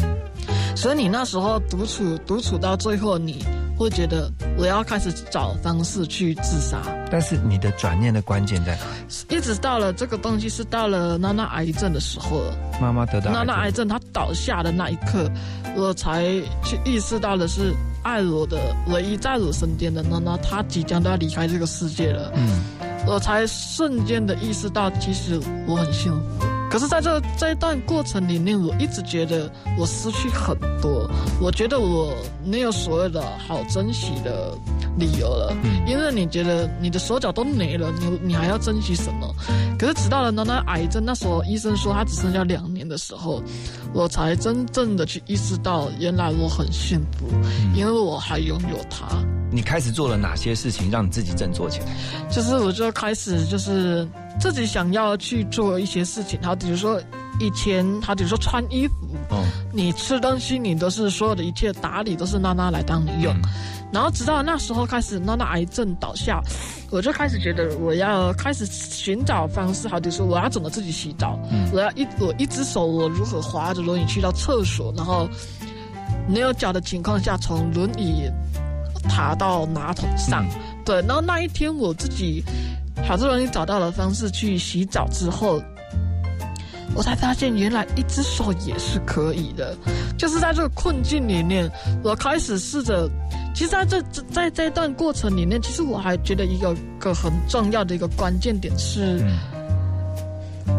所以你那时候独处，独处到最后，你会觉得我要开始找方式去自杀。但是你的转念的关键在哪？一直到了这个东西是到了娜娜癌症的时候了，妈妈得到娜娜癌症她倒下的那一刻，我才去意识到的是，爱我的唯一在我身边的娜娜，她即将都要离开这个世界了。嗯，我才瞬间的意识到，其实我很幸福。可是，在这这一段过程里面，我一直觉得我失去很多，我觉得我没有所谓的好珍惜的理由了。嗯因为你觉得你的手脚都没了，你你还要珍惜什么？可是直到了那那癌症，那时候医生说他只剩下两年的时候，我才真正的去意识到，原来我很幸福，因为我还拥有他。你开始做了哪些事情让你自己振作起来？就是我就开始就是自己想要去做一些事情，好，比如说以前，好，比如说穿衣服，哦，你吃东西，你都是所有的一切打理都是娜娜来当你用。然后直到那时候开始，娜娜癌症倒下，我就开始觉得我要开始寻找方式，好比说我要怎么自己洗澡，我要一我一只手我如何滑着轮椅去到厕所，然后没有脚的情况下从轮椅爬到马桶上。对，然后那一天我自己好不容易找到了方式去洗澡之后。我才发现，原来一只手也是可以的。就是在这个困境里面，我开始试着。其实在这在这段过程里面，其实我还觉得一个个很重要的一个关键点是，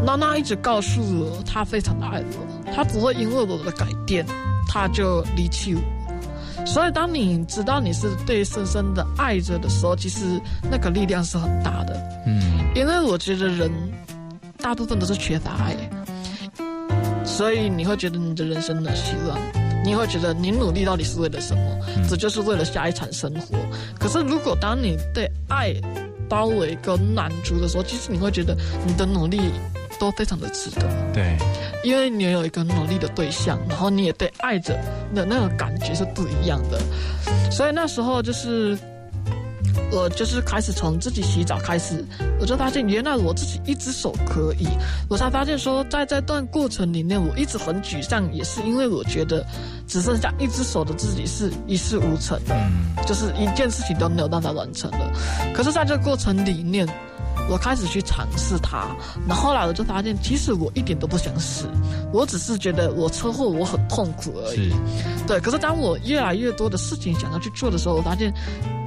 娜娜一直告诉我，她非常的爱我，她不会因为我的改变，她就离弃我。所以，当你知道你是对深深的爱着的时候，其实那个力量是很大的。嗯，因为我觉得人大部分都是缺乏爱。所以你会觉得你的人生的希望，你会觉得你努力到底是为了什么？这就是为了下一场生活。可是如果当你对爱包围跟满足的时候，其实你会觉得你的努力都非常的值得。对，因为你有一个努力的对象，然后你也对爱着的那个感觉是不一样的。所以那时候就是。我就是开始从自己洗澡开始，我就发现原来我自己一只手可以，我才发现说在这段过程里面，我一直很沮丧，也是因为我觉得只剩下一只手的自己是一事无成的，就是一件事情都没有办法完成了。可是在这个过程里面。我开始去尝试它，然后来我就发现，其实我一点都不想死，我只是觉得我车祸我很痛苦而已。对，可是当我越来越多的事情想要去做的时候，我发现，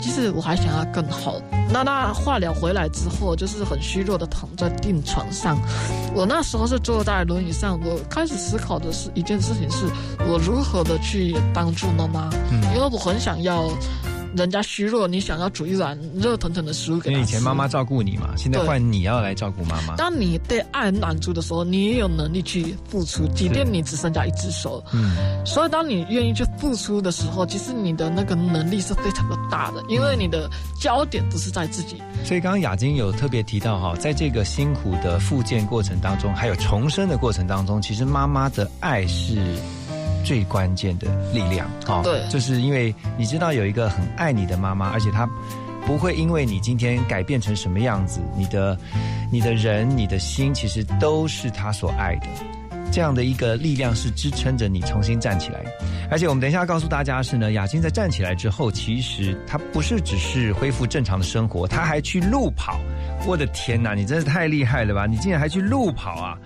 其实我还想要更好。那那化疗回来之后，就是很虚弱的躺在病床上，我那时候是坐在轮椅上，我开始思考的是一件事情，是我如何的去帮助妈妈，因为我很想要。人家虚弱，你想要煮一碗热腾腾的食物给他因为以前妈妈照顾你嘛，现在换你要来照顾妈妈。当你对爱满足的时候，你也有能力去付出，即便你只剩下一只手。嗯，所以当你愿意去付出的时候，其实你的那个能力是非常的大的，因为你的焦点都是在自己。所以刚刚雅晶有特别提到哈，在这个辛苦的复健过程当中，还有重生的过程当中，其实妈妈的爱是。最关键的力量，哦，对，就是因为你知道有一个很爱你的妈妈，而且她不会因为你今天改变成什么样子，你的、你的人、你的心，其实都是她所爱的。这样的一个力量是支撑着你重新站起来。而且我们等一下告诉大家是呢，雅欣在站起来之后，其实她不是只是恢复正常的生活，她还去路跑。我的天哪，你真是太厉害了吧！你竟然还去路跑啊！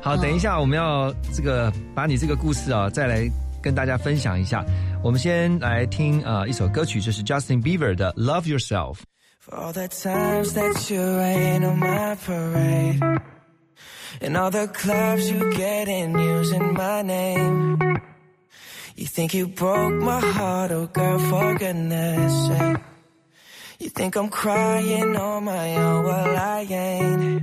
好，等一下，我们要这个把你这个故事啊，再来跟大家分享一下。我们先来听啊一首歌曲，就是 Justin Bieber 的《Love Yourself》。For all the times that you rain on my parade And all the clubs you get in using my name You think you broke my heart, oh girl, for goodness sake You think I'm crying on my own, well I ain't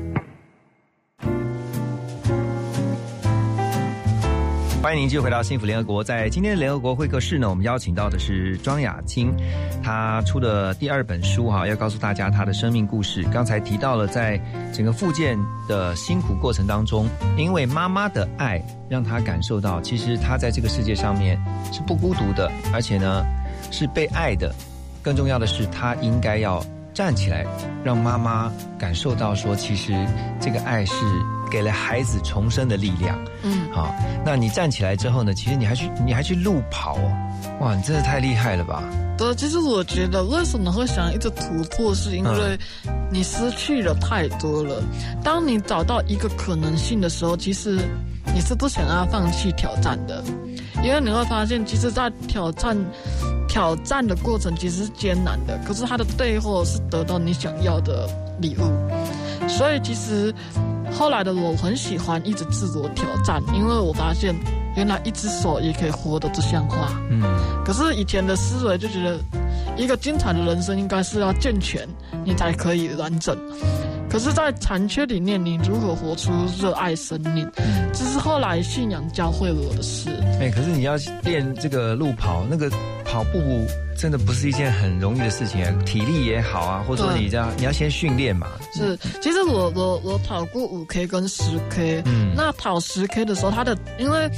欢迎您继续回到幸福联合国。在今天的联合国会客室呢，我们邀请到的是庄雅青，她出的第二本书哈，要告诉大家她的生命故事。刚才提到了，在整个复健的辛苦过程当中，因为妈妈的爱，让她感受到，其实她在这个世界上面是不孤独的，而且呢是被爱的。更重要的是，她应该要站起来，让妈妈感受到说，其实这个爱是给了孩子重生的力量。嗯，好，那你站起来之后呢？其实你还去，你还去路跑哦，哇，你真的太厉害了吧！对，其实我觉得为什么会想一直突破，是因为你失去了太多了。当你找到一个可能性的时候，其实你是不想要放弃挑战的，因为你会发现，其实，在挑战挑战的过程其实是艰难的，可是它的背后是得到你想要的礼物。所以其实后来的我很喜欢一直自我挑战，因为我发现原来一只手也可以活得不像话。嗯，可是以前的思维就觉得，一个精彩的人生应该是要健全，你才可以完整。可是，在残缺里面，你如何活出热爱生命？这是后来信仰教会了我的事。哎、可是你要练这个路跑，那个跑步真的不是一件很容易的事情啊，体力也好啊，或者说你这样，你要先训练嘛。是，其实我我我跑过五 K 跟十 K，嗯那跑十 K 的时候，它的因为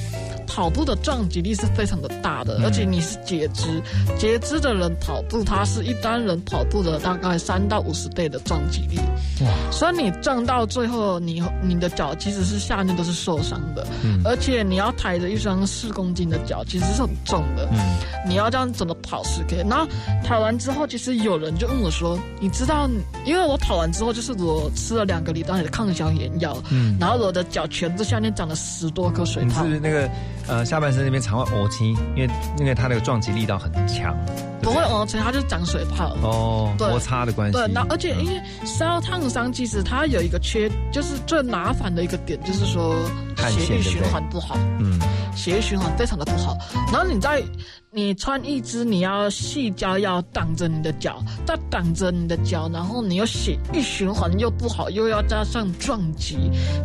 跑步的撞击力是非常的大的，嗯。而且你是截肢，截肢的人跑步，他是一般人跑步的大概三到五十倍的撞击力，哇，所以你撞到最后，你你的脚其实是下面都是受伤的，嗯。而且你要抬着一双四公斤的脚，其实是很重的，嗯。你要这样怎么跑十 K？然后跑完之后，其实有人就问我说：“你知道，因为我跑完之后，就是我吃了两个礼拜的抗消炎药，嗯。然后我的脚全部下面长了十多颗水泡。不。是那个呃下半身那边常会凹青，因为因为它那个撞击力道很强。不会往前，它就长水泡。哦，对摩擦的关系。对，那而且因为烧烫伤，其实它有一个缺，就是最麻烦的一个点，就是说血液循环不好。嗯，血液循环非常的不好。然后你在你穿一只，你要细胶要挡着你的脚，再挡着你的脚，然后你又血液循环又不好，又要加上撞击，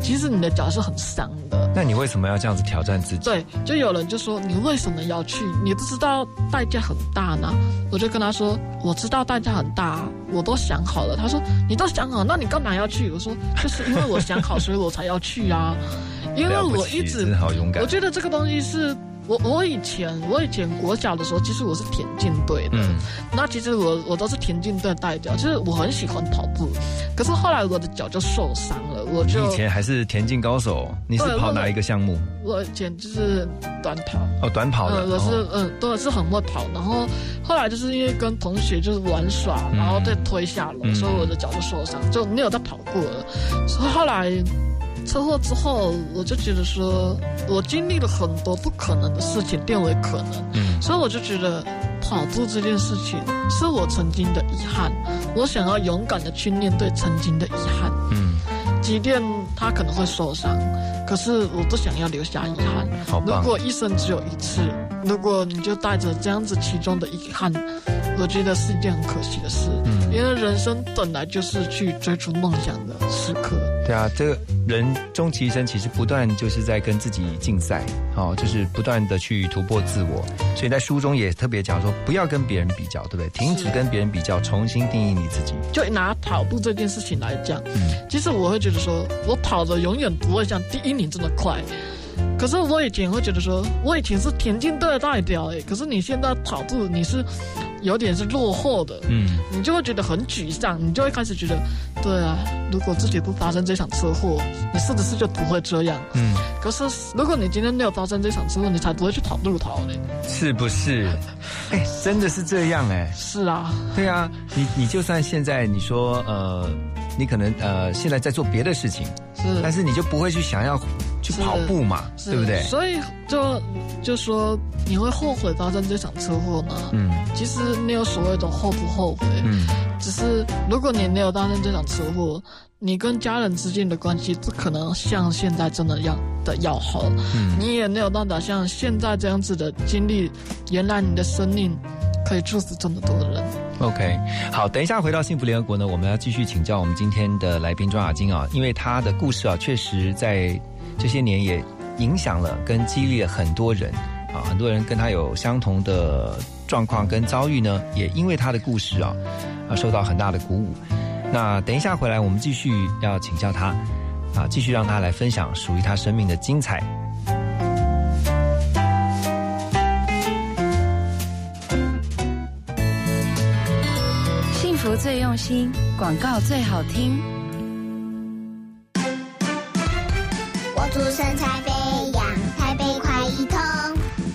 其实你的脚是很伤的。那你为什么要这样子挑战自己？对，就有人就说你为什么要去？你不知道代价很大呢？我就跟他说，我知道代价很大啊，我都想好了。他说你都想好，那你干嘛要去？我说就是因为我想好，所以我才要去啊。因为我一直我觉得这个东西是我我以前我以前国小的时候，其实我是田径队的。嗯，那其实我我都是田径队代表，就是我很喜欢跑步。可是后来我的脚就受伤了，我你就以前还是田径高手，你是跑哪一个项目？我以前就是短跑。哦，短跑的。嗯，我是哦嗯，对，是很会跑。然后后来就是因为跟同学就是玩耍，然后被推下楼，嗯所以我的脚就受伤，就没有再跑过了。所以后来车祸之后，我就觉得说，我经历了很多不可能的事情变为可能，嗯所以我就觉得跑步这件事情是我曾经的遗憾，我想要勇敢的去面对曾经的遗憾。嗯，即便他可能会受伤，可是我不想要留下遗憾。好如果一生只有一次，如果你就带着这样子其中的遗憾，我觉得是一件很可惜的事。嗯因为人生本来就是去追逐梦想的时刻。对啊，这个人终其一生其实不断就是在跟自己竞赛，哦，就是不断的去突破自我。所以在书中也特别讲说，不要跟别人比较，对不对？停止跟别人比较，重新定义你自己。就拿跑步这件事情来讲，嗯其实我会觉得说，我跑的永远不会像第一名这么快。可是我以前会觉得说，我以前是田径队的代表哎，可是你现在跑步你是有点是落后的，嗯，你就会觉得很沮丧，你就会开始觉得，对啊，如果自己不发生这场车祸，你是不是就不会这样？嗯，可是如果你今天没有发生这场车祸，你才不会去跑路跑呢。是不是？哎，真的是这样哎。是啊，对啊，你你就算现在你说呃，你可能呃现在在做别的事情，是，但是你就不会去想要去跑步嘛，对不对？所以就就说你会后悔发生这场车祸吗？嗯其实没有所谓的后不后悔，嗯，只是如果你没有发生这场车祸，你跟家人之间的关系不可能像现在真的样的要好，嗯你也没有办法像现在这样子的经历，原来你的生命可以祝福这么多的人。OK，好，等一下回到幸福联合国呢，我们要继续请教我们今天的来宾庄雅晶啊，因为她的故事啊，确实在这些年也影响了跟激励了很多人啊，很多人跟他有相同的状况跟遭遇呢，也因为他的故事啊，啊受到很大的鼓舞。那等一下回来，我们继续要请教他啊，继续让他来分享属于他生命的精彩。幸福最用心，广告最好听。我祝身材飞扬，台北快一通。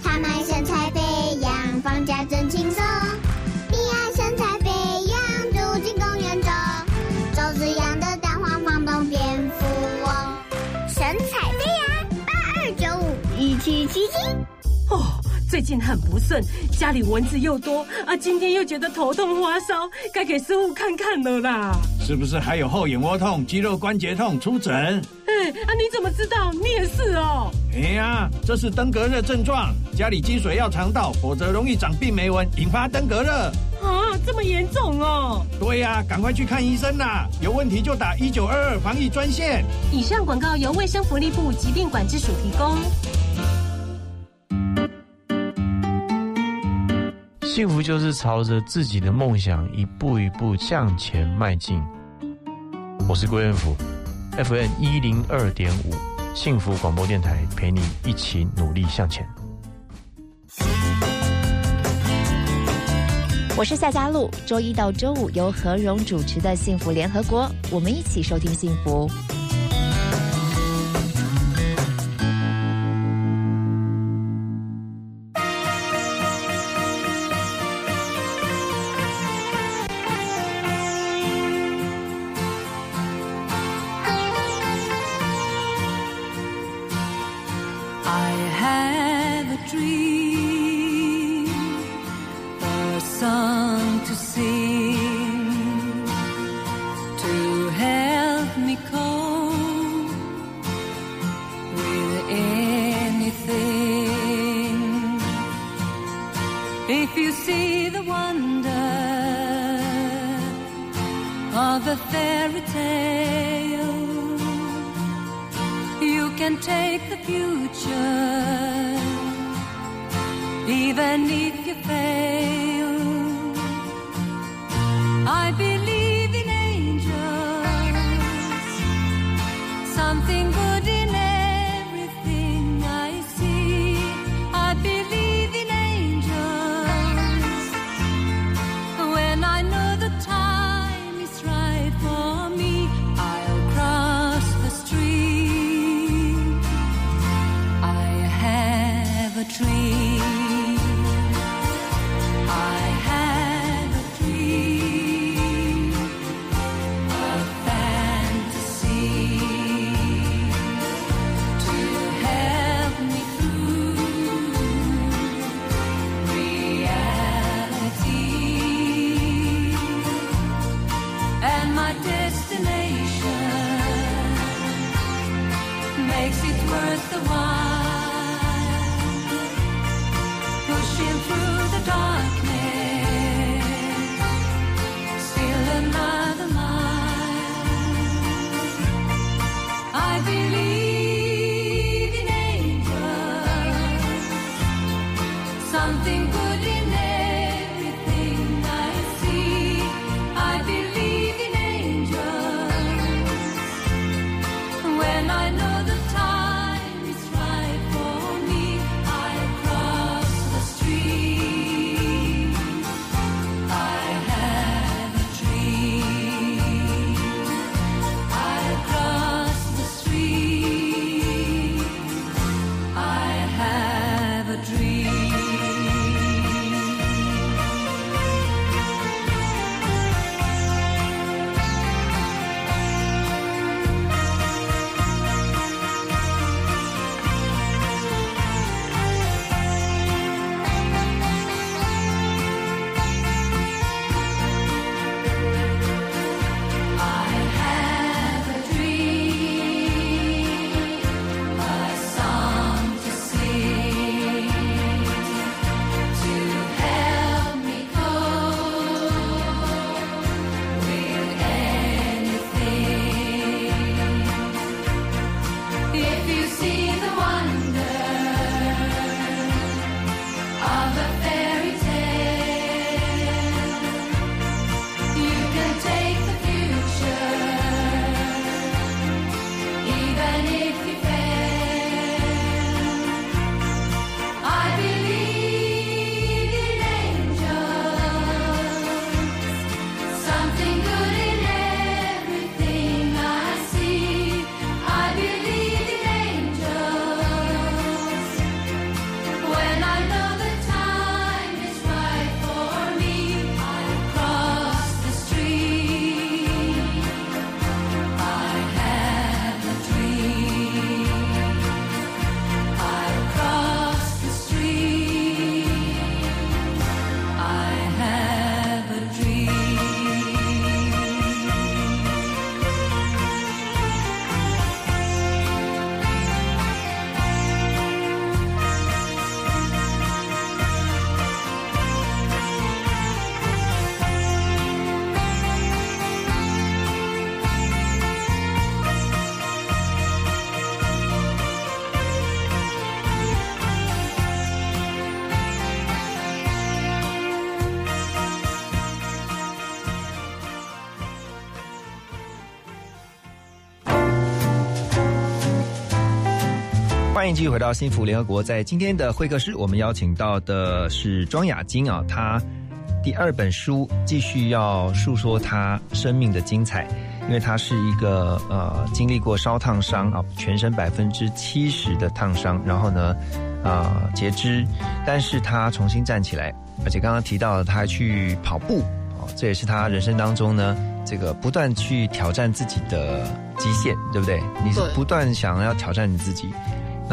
他买身材飞扬，放假真轻松。你爱身材飞扬，住进公园中，周子阳的蛋黄房东蝙蝠翁。神采飞扬，八二九五一七七七。哦，最近很不顺，家里蚊子又多啊，今天又觉得头痛发烧，该给师傅看看了啦。是不是还有后眼窝痛、肌肉关节痛？出诊。哎啊，你怎么知道？你也是哦。哎呀，这是登革热症状，家里积水要肠道，否则容易长病媒蚊，引发登革热。啊，这么严重哦！对呀、赶快去看医生啦！有问题就打一九二二防疫专线。以上广告由卫生福利部疾病管制署提供。幸福就是朝着自己的梦想一步一步向前迈进。我是郭彦福，FM 一零二点五，幸福广播电台陪你一起努力向前。我是夏佳璐，周一到周五由何荣主持的《幸福联合国》，我们一起收听幸福。欢迎继续回到幸福联合国。在今天的会客室，我们邀请到的是庄雅晶啊，她第二本书继续要诉说她生命的精彩，因为她是一个呃经历过烧烫伤啊，全身百分之七十的烫伤，然后呢啊、截肢，但是她重新站起来，而且刚刚提到了她去跑步哦，这也是她人生当中呢这个不断去挑战自己的极限，对不对？你是不断想要挑战你自己。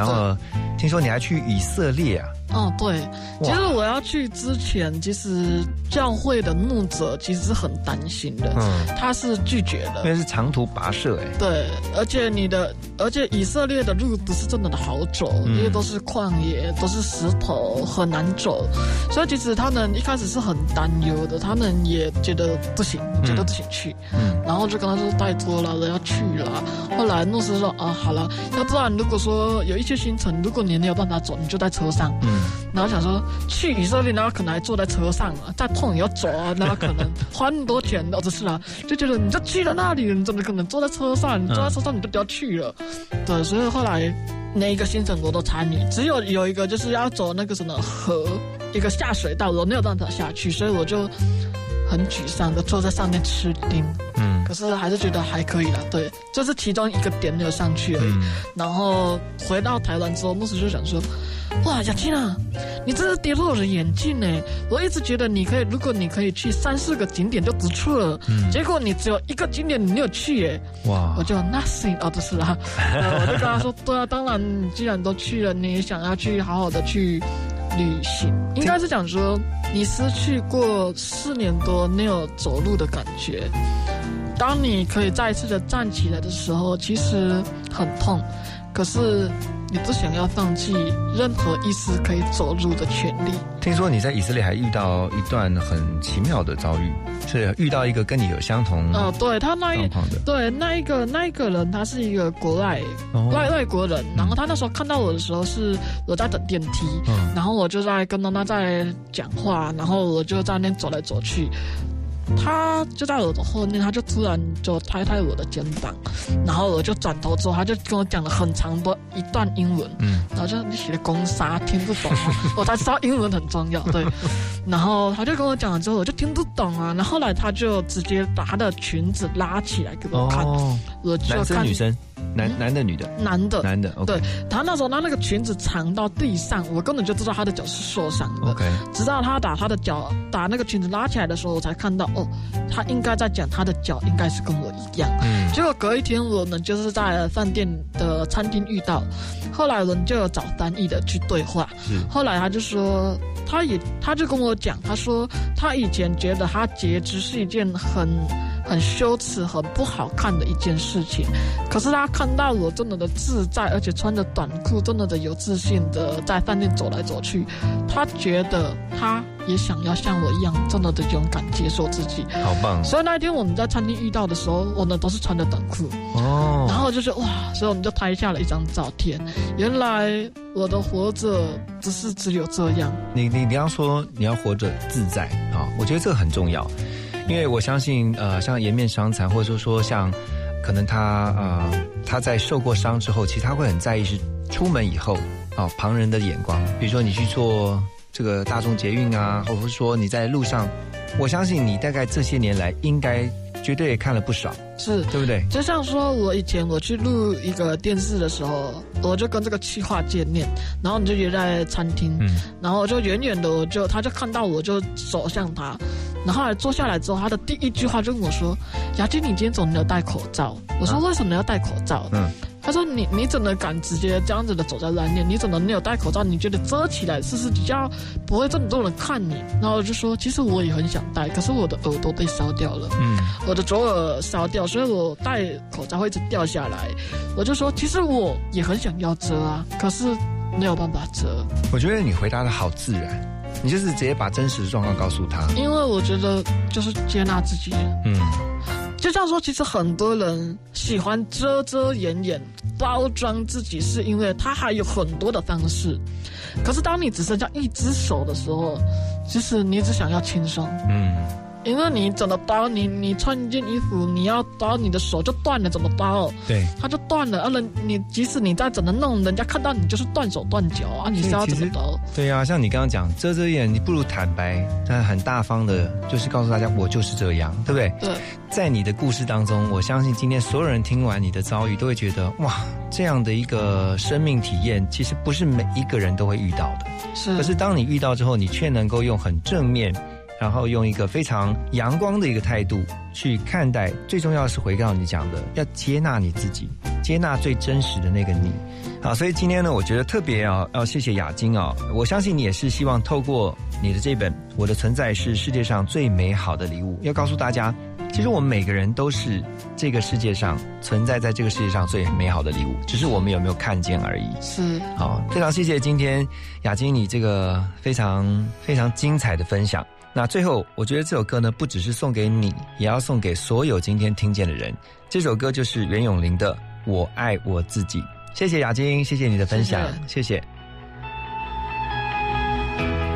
然后听说你还去以色列啊？哦，对，其实我要去之前，其实教会的牧者其实是很担心的，嗯。他是拒绝的。因。为是长途跋涉哎、对，而且你的，而且以色列的路不是真的好走，嗯因为都是旷野，都是石头，很难走。所以其实他们一开始是很担忧的，他们也觉得不行，觉得不行去。嗯，然后就跟他说拜托了，我要去了。后来诺斯说啊，好了，要不然如果说有一些行程，如果你没有办法走，你就在车上。嗯，然后想说去以色列，然后可能还坐在车上啊，再痛也要走啊，那可能 花那么多钱，哦，不是啊，就觉得你就去了那里，你怎么可能坐在车上？你坐在车上你就不要去了。对，所以后来那一个行程我都参与，只有有一个就是要走那个什么河，一个下水道，我没有办法下去，所以我就很沮丧的坐在上面吃钉。嗯可是还是觉得还可以啦，对，这是其中一个点没有上去而已。嗯然后回到台湾之后，牧师就想说：“哇，雅静啊，你真是跌破我的眼镜呢！我一直觉得你可以，如果你可以去三四个景点就不错了，嗯结果你只有一个景点你没有去耶。”哇我就 nothing 哦，不是啦，呃我就跟他说：“对啊，当然，你既然都去了，你也想要去好好的去旅行，应该是讲说你失去过四年多没有走路的感觉。”当你可以再一次的站起来的时候，其实很痛，可可是你不想要放弃任何一丝可以走路的权利。听说你在以色列还遇到一段很奇妙的遭遇，是遇到一个跟你有相同哦，对他那一对那一个那一个人，他是一个国外、哦外外国人，然后他那时候看到我的时候是我在等电梯，嗯然后我就在跟他在讲话，然后我就在那边走来走去。他就在我的后面，他就突然就拍拍我的肩膀，然后我就转头之后，他就跟我讲了很长的一段英文，嗯，然后就你写的攻杀听不懂啊，我才知道英文很重要，对。然后他就跟我讲了之后，我就听不懂啊。然后后来他就直接把他的裙子拉起来给我看，哦，我就看男生女生，男男的女的，男的。男的对，他那时候他那个裙子藏到地上，我根本就知道他的脚是受伤的。OK 直到他打他的脚打那个裙子拉起来的时候，我才看到哦，他应该在讲他的脚应该是跟我一样。嗯。结果隔一天我们就是在饭店的餐厅遇到，后来我们就有找翻译的去对话。是。后来他就说，他也他就跟我讲，他说他以前觉得他截肢是一件很很羞耻、很不好看的一件事情，可是他看到我真的的自在，而且穿着短裤，真的的有自信的在饭店走来走去，他觉得他也想要像我一样，真的的勇敢接受自己。好棒所以那一天我们在餐厅遇到的时候，我们都是穿着短裤。哦，然后就是哇，所以我们就拍下了一张照片。原来我的活着只是只有这样，你你你要说你要活着自在啊、我觉得这个很重要，因为我相信呃，像颜面伤残，或者说说像可能他呃他在受过伤之后，其实他会很在意是出门以后啊、旁人的眼光，比如说你去做这个大众捷运啊，或者是说你在路上，我相信你大概这些年来应该绝对也看了不少，是对不对？就像说我以前我去录一个电视的时候，我就跟这个企划见面，然后你就约在餐厅，嗯然后就远远的我就他就看到我就走向他，然后后来坐下来之后，他的第一句话就跟我说：“雅静，你今天怎么没有戴口罩？”我说：“为什么要戴口罩？”嗯。他说你：“你怎么敢直接这样子的走在外面？你怎么没有戴口罩？你觉得遮起来是不是比较不会这么多人看你？”然后我就说：“其实我也很想戴，可是我的耳朵被烧掉了，嗯，我的左耳烧掉，所以我戴口罩会一直掉下来。”我就说：“其实我也很想要遮啊，可是没有办法遮，我觉得你回答的好自然，你就是直接把真实的状况告诉他，因为我觉得就是接纳自己。”嗯。就像说，其实很多人喜欢遮遮掩掩、包装自己，是因为他还有很多的方式。可是当你只剩下一只手的时候，其实你只想要轻松。嗯，因为你怎么刀，你你穿一件衣服，你要刀，你的手就断了，怎么刀？对，它就断了。啊，人你即使你再怎么弄，人家看到你就是断手断脚啊，你是要怎么刀？对呀、像你刚刚讲遮遮掩，你不如坦白，但很大方的，就是告诉大家我就是这样，对不对？对。在你的故事当中，我相信今天所有人听完你的遭遇，都会觉得哇，这样的一个生命体验，其实不是每一个人都会遇到的。是。可是当你遇到之后，你却能够用很正面，然后用一个非常阳光的一个态度去看待。最重要的是回到你讲的，要接纳你自己，接纳最真实的那个你。好，所以今天呢，我觉得特别啊，要谢谢雅晶啊，我相信你也是希望透过你的这本《我的存在是世界上最美好的礼物》，要告诉大家，其实我们每个人都是这个世界上存在在这个世界上最美好的礼物，只是我们有没有看见而已。是。好，非常谢谢今天雅晶你这个非常非常精彩的分享。那最后，我觉得这首歌呢，不只是送给你，也要送给所有今天听见的人。这首歌就是袁咏琳的《我爱我自己》。谢谢雅晶，谢谢你的分享，谢谢。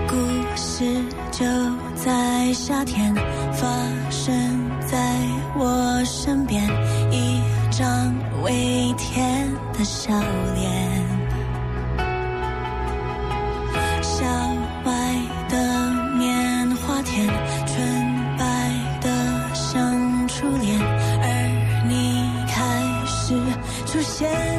故事就在夏天发生在我身边，一张微甜的笑脸。纯白的像初恋，而你开始出现。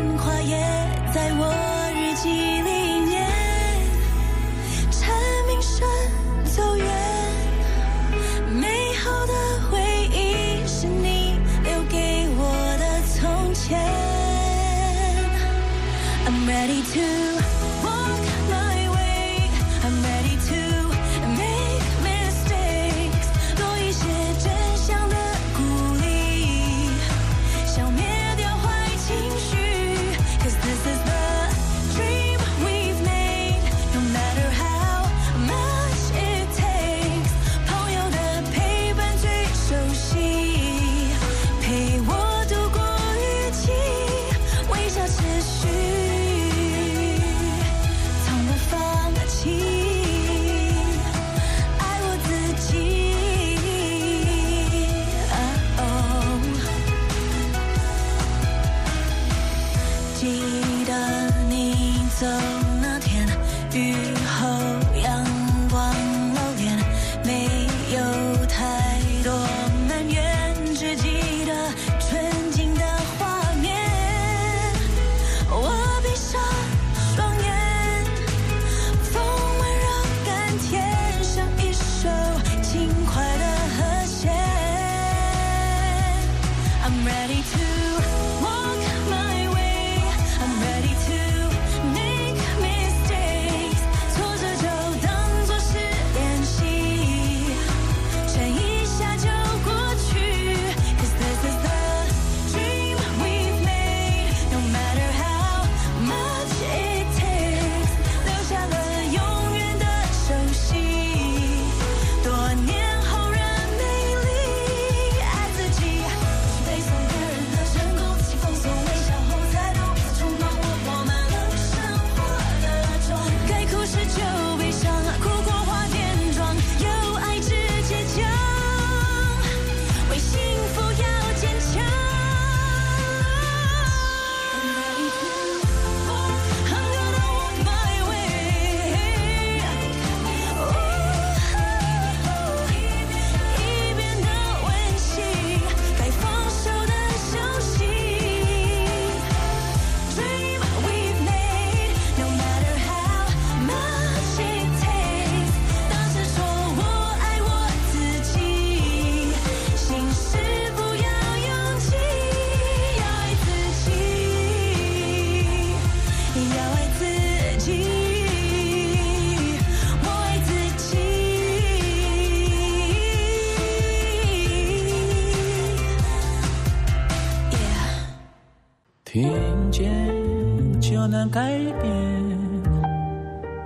听见就能改变，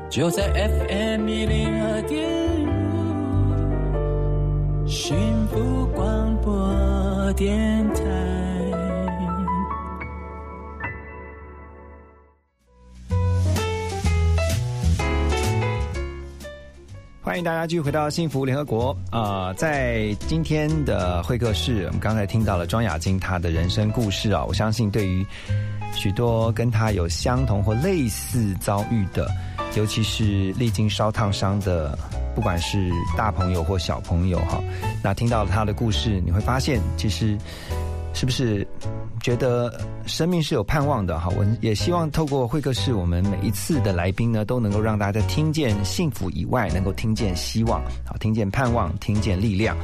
就在 FM 一零二点五，幸福广播电台。欢迎大家继续回到幸福联合国啊、呃在今天的会客室，我们刚才听到了庄雅晶她的人生故事啊，我相信对于许多跟他有相同或类似遭遇的，尤其是历经烧烫伤的，不管是大朋友或小朋友哈，那听到了她的故事，你会发现其实是不是觉得生命是有盼望的哈？我也希望透过会客室，我们每一次的来宾呢，都能够让大家听见幸福以外，能够听见希望，好，听见盼望，听见力量。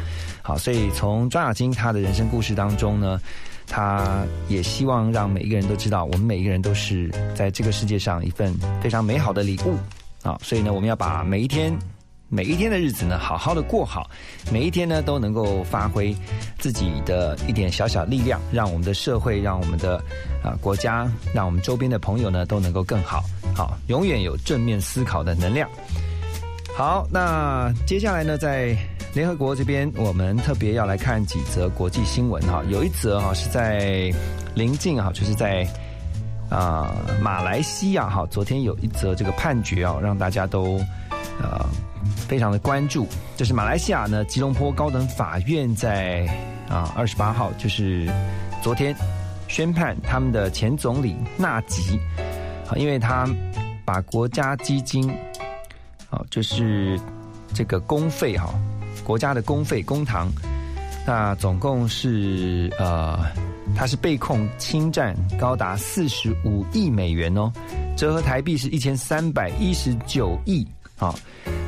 好，所以从庄雅晶她的人生故事当中呢，他也希望让每一个人都知道，我们每一个人都是在这个世界上一份非常美好的礼物啊！所以呢，我们要把每一天。每一天的日子呢，好好的过好，每一天呢都能够发挥自己的一点小小力量，让我们的社会，让我们的啊、国家，让我们周边的朋友呢都能够更好，好，永远有正面思考的能量。好，那接下来呢，在联合国这边，我们特别要来看几则国际新闻哈。有一则哈是在临近哈，就是在啊、马来西亚哈，昨天有一则这个判决啊，让大家都呃非常的关注。这是马来西亚呢吉隆坡高等法院在啊二十八号，就是昨天宣判他们的前总理纳吉，因为他把国家基金啊，就是这个公费哈，国家的公费公堂，那总共是呃，他是被控侵占高达四十五亿美元哦，折合台币是一千三百一十九亿啊，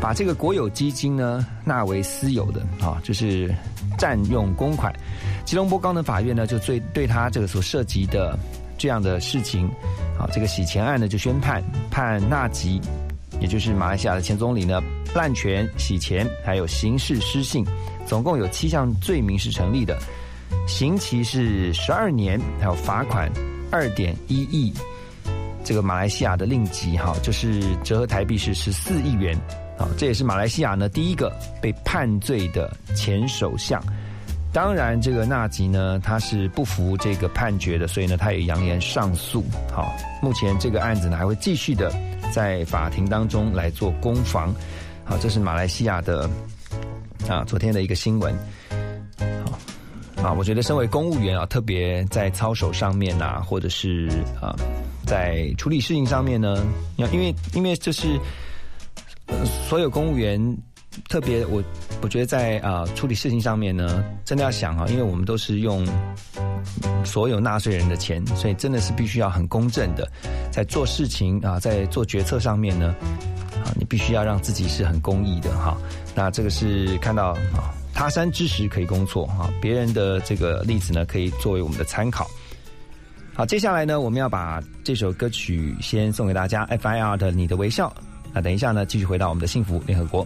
把这个国有基金呢纳为私有的啊，就是占用公款。吉隆坡高等法院呢就对对他这个所涉及的这样的事情啊，这个洗钱案呢就宣判判纳吉。也就是马来西亚的前总理呢，滥权、洗钱，还有刑事失信，总共有七项罪名是成立的，刑期是十二年，还有罚款二点一亿，这个马来西亚的令吉哈，就是折合台币是十四亿元啊，这也是马来西亚呢第一个被判罪的前首相。当然，这个纳吉呢，他是不服这个判决的，所以呢，他也扬言上诉。好，目前这个案子呢，还会继续的在法庭当中来做攻防。好，这是马来西亚的啊，昨天的一个新闻。好，啊，我觉得身为公务员啊，特别在操守上面啊，或者是啊，在处理事情上面呢，要因为因为这是呃所有公务员。特别我我觉得在啊、处理事情上面呢，真的要想啊，因为我们都是用所有纳税人的钱，所以真的是必须要很公正的，在做事情啊，在做决策上面呢，你必须要让自己是很公益的哈。那这个是看到啊，他山之石可以攻错哈，别人的这个例子呢，可以作为我们的参考。好，接下来呢，我们要把这首歌曲先送给大家，F.I.R. 的《你的微笑》。那等一下呢，继续回到我们的幸福联合国。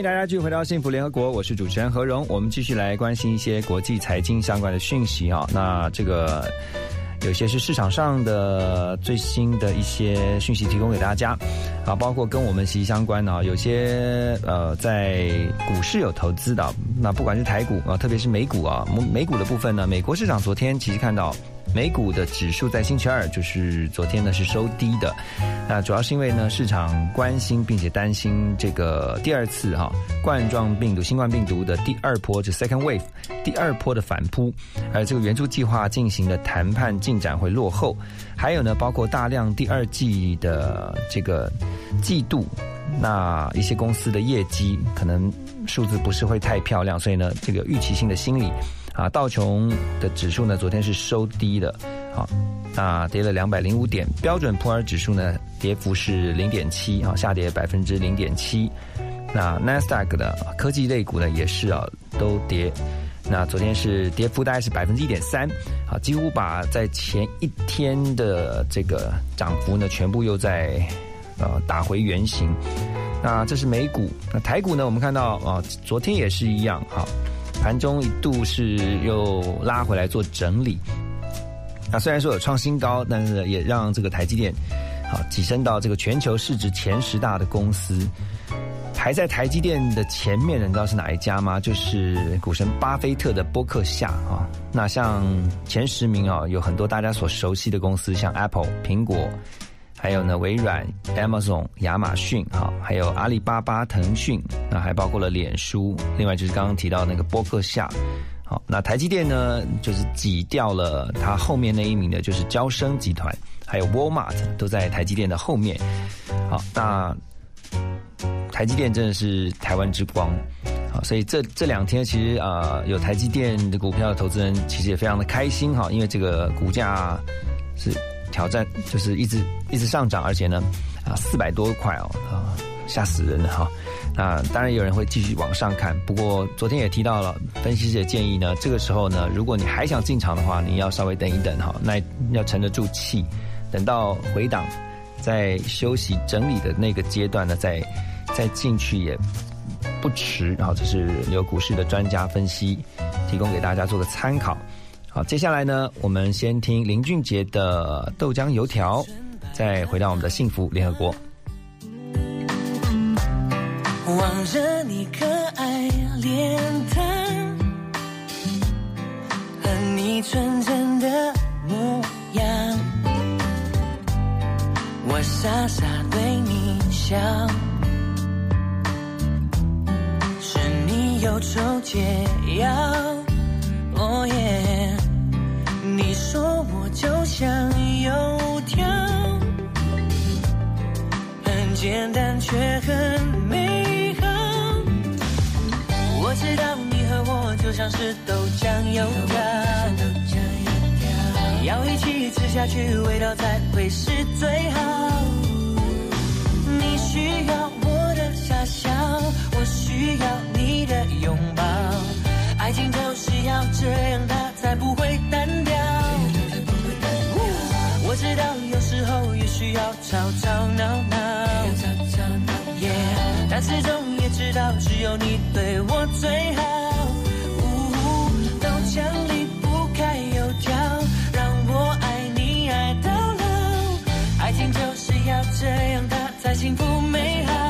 迎大家继续回到幸福联合国，我是主持人何荣。我们继续来关心一些国际财经相关的讯息啊。那这个有些是市场上的最新的一些讯息提供给大家啊，包括跟我们息息相关的啊，有些呃在股市有投资的，那不管是台股啊，特别是美股啊，美股的部分呢，美国市场昨天其实看到美股的指数在星期二就是昨天呢是收低的，那主要是因为呢市场关心并且担心这个第二次哈冠状病毒新冠病毒的第二波就 second wave 第二波的反扑，而这个援助计划进行的谈判进展会落后，还有呢包括大量第二季的这个季度，那一些公司的业绩可能数字不是会太漂亮，所以呢这个预期性的心理。啊，道琼的指数呢，昨天是收低的，啊，那跌了两百零五点。标准普尔指数呢，跌幅是零点七，啊，下跌百分之零点七。那 NASDAQ 的科技类股呢，也是啊，都跌。那昨天是跌幅大概是百分之一点三，啊，几乎把在前一天的这个涨幅呢，全部又在呃打回原形。那这是美股，那台股呢，我们看到啊，昨天也是一样，哈。盘中一度是又拉回来做整理，那虽然说有创新高，但是也让这个台积电好跻身到这个全球市值前十大的公司。排在台积电的前面的，你知道是哪一家吗？就是股神巴菲特的波克夏啊。那像前十名啊，有很多大家所熟悉的公司，像 Apple 苹果。还有呢，微软、Amazon、亚马逊，哈，还有阿里巴巴、腾讯，那还包括了脸书，另外就是刚刚提到那个波克夏，好，那台积电呢，就是挤掉了它后面那一名的，就是交生集团，还有 Walmart 都在台积电的后面，好，那台积电真的是台湾之光，好，所以这这两天其实啊，有台积电的股票的投资人其实也非常的开心哈，因为这个股价是。挑战就是一直一直上涨，而且呢，啊，四百多块哦，啊，吓死人了哈。那当然有人会继续往上看，不过昨天也提到了，分析师的建议呢，这个时候呢，如果你还想进场的话，你要稍微等一等哈，那要沉得住气，等到回档在休息整理的那个阶段呢，再再进去也不迟。然后这是有股市的专家分析，提供给大家做个参考。好，接下来呢，我们先听林俊杰的豆浆油条，再回到我们的幸福联合国。望着你可爱脸蛋和你纯真的模样，我傻傻对你笑，是你忧愁解药。哦耶！你说我就像油条，很简单却很美好。我知道你和我就像是豆浆油条，要一起吃下去，味道才会是最好。你需要我的傻笑，我需要你的拥抱。爱情就是要这样，它才不会需要吵吵闹闹，但始终也知道只有你对我最好。豆浆离不开油条，让我爱你爱到老。爱情就是要这样，它才幸福美好。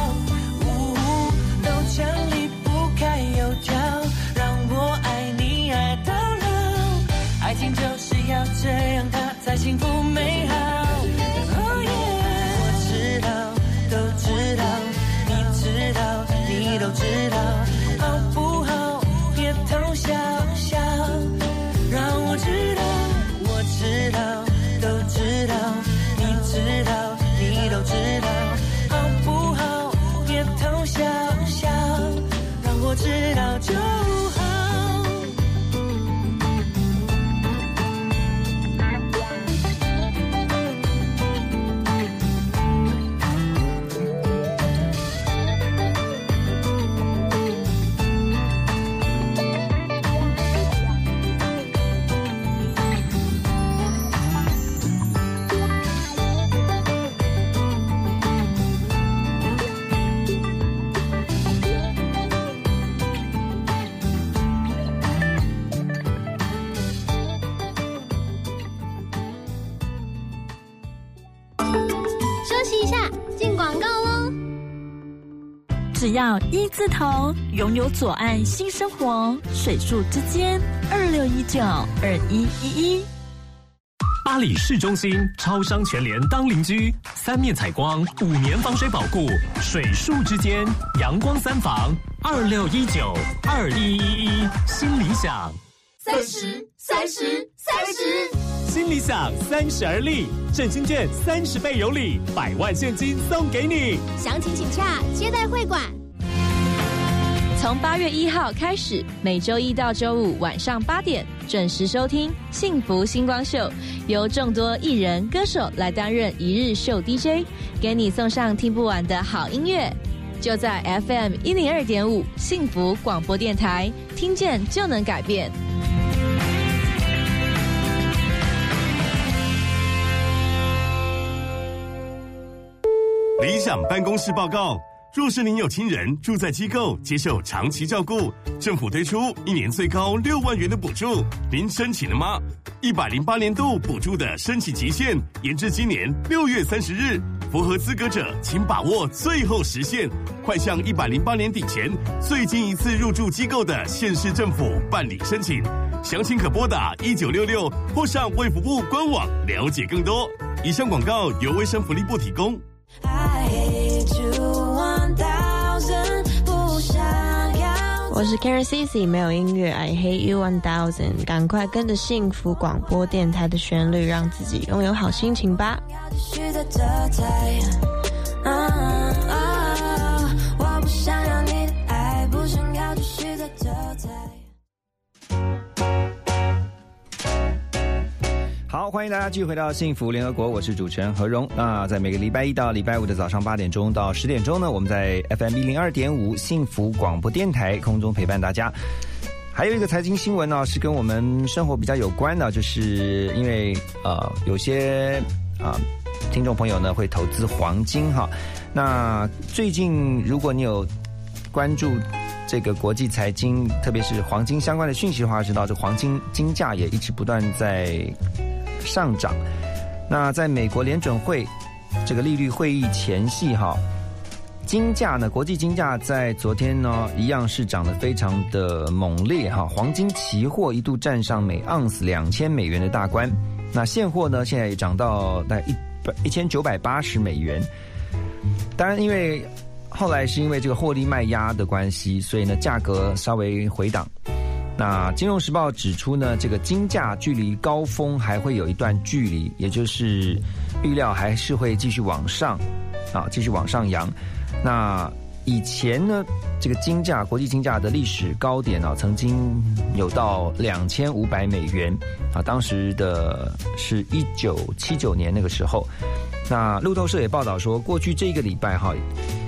像离不开油条，让我爱你爱到老。爱情就是要这样，它才幸福美好。我知道，都知道，你知道，你都知道。只要一字头，拥有左岸新生活，水树之间二六一九二一一一。巴黎市中心超商全联当邻居，三面采光，五年防水保固，水树之间阳光三房，二六一九二一一一，新理想。三十，三十，三十。新理想三十而立，振兴券三十倍有礼，百万现金送给你。详情请洽接待会馆。从八月一号开始，每周一到周五晚上八点准时收听《幸福星光秀》，由众多艺人歌手来担任一日秀 DJ，给你送上听不完的好音乐。就在 FM 一零二点五幸福广播电台，听见就能改变。理想办公室报告：若是您有亲人住在机构接受长期照顾，政府推出一年最高六万元的补助，您申请了吗？一百零八年度补助的申请期限延至今年六月三十日，符合资格者请把握最后时限，快向一百零八年底前最近一次入住机构的县市政府办理申请。详情可拨打一九六六或上卫福部官网了解更多。以上广告由卫生福利部提供。我是 Karen Cici，没有音乐，I hate you one thousand。赶快跟着幸福广播电台的旋律，让自己拥有好心情吧。好，欢迎大家继续回到幸福联合国，我是主持人何荣。那在每个礼拜一到礼拜五的早上八点钟到十点钟呢，我们在 FM 一零二点五幸福广播电台空中陪伴大家。还有一个财经新闻呢，是跟我们生活比较有关的，就是因为呃有些啊、听众朋友呢会投资黄金哈。那最近如果你有关注这个国际财经，特别是黄金相关的讯息的话，知道这黄金金价也一直不断在上涨。那在美国联准会这个利率会议前夕，哈，金价呢，国际金价在昨天呢，一样是涨得非常的猛烈哈。黄金期货一度站上每盎司两千美元的大关，那现货呢，现在也涨到大概一百一千九百八十美元。当然，因为后来是因为这个获利卖压的关系，所以呢，价格稍微回档。那《金融时报》指出呢，这个金价距离高峰还会有一段距离，也就是预料还是会继续往上，啊，继续往上扬。那以前呢，这个金价国际金价的历史高点啊，曾经有到两千五百美元啊，当时的是一九七九年那个时候。那路透社也报道说，过去这个礼拜哈，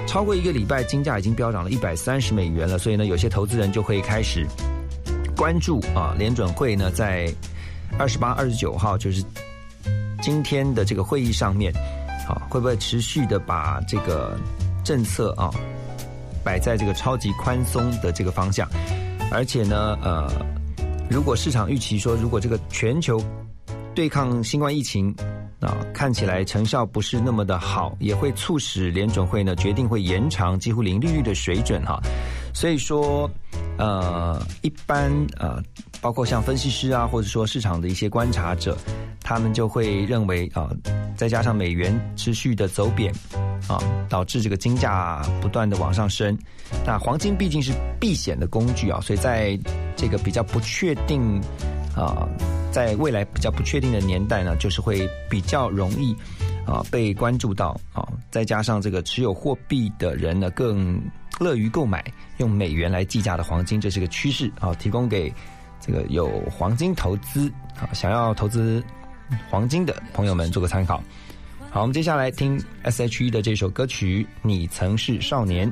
超过一个礼拜，金价已经飙涨了一百三十美元了，所以呢，有些投资人就会开始关注啊，联准会呢在二十八、二十九号，就是今天的这个会议上面，啊，会不会持续的把这个政策啊摆在这个超级宽松的这个方向？而且呢，呃，如果市场预期说，如果这个全球对抗新冠疫情啊，看起来成效不是那么的好，也会促使联准会呢决定会延长几乎零利率的水准哈。所以说，呃，一般呃，包括像分析师啊，或者说市场的一些观察者，他们就会认为啊、再加上美元持续的走贬啊，导致这个金价不断的往上升。那黄金毕竟是避险的工具啊，所以在这个比较不确定啊、在未来比较不确定的年代呢，就是会比较容易啊、被关注到啊，再加上这个持有货币的人呢更乐于购买用美元来计价的黄金，这是个趋势啊，提供给这个有黄金投资啊想要投资黄金的朋友们做个参考。好，我们接下来听 S.H.E 的这首歌曲《你曾是少年》。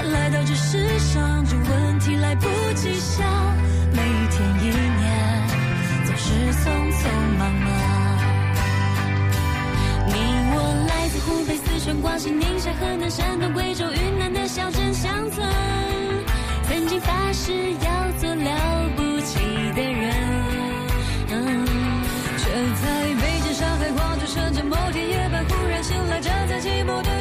世上这问题来不及想，每一天一年总是匆匆忙忙。你我来自湖北、四川、广西、宁夏、河南、山东、贵州、云南的小镇乡村，曾经发誓要做了不起的人，嗯，却在北京、上海、广州、深圳某天夜半忽然醒来，站在寂寞的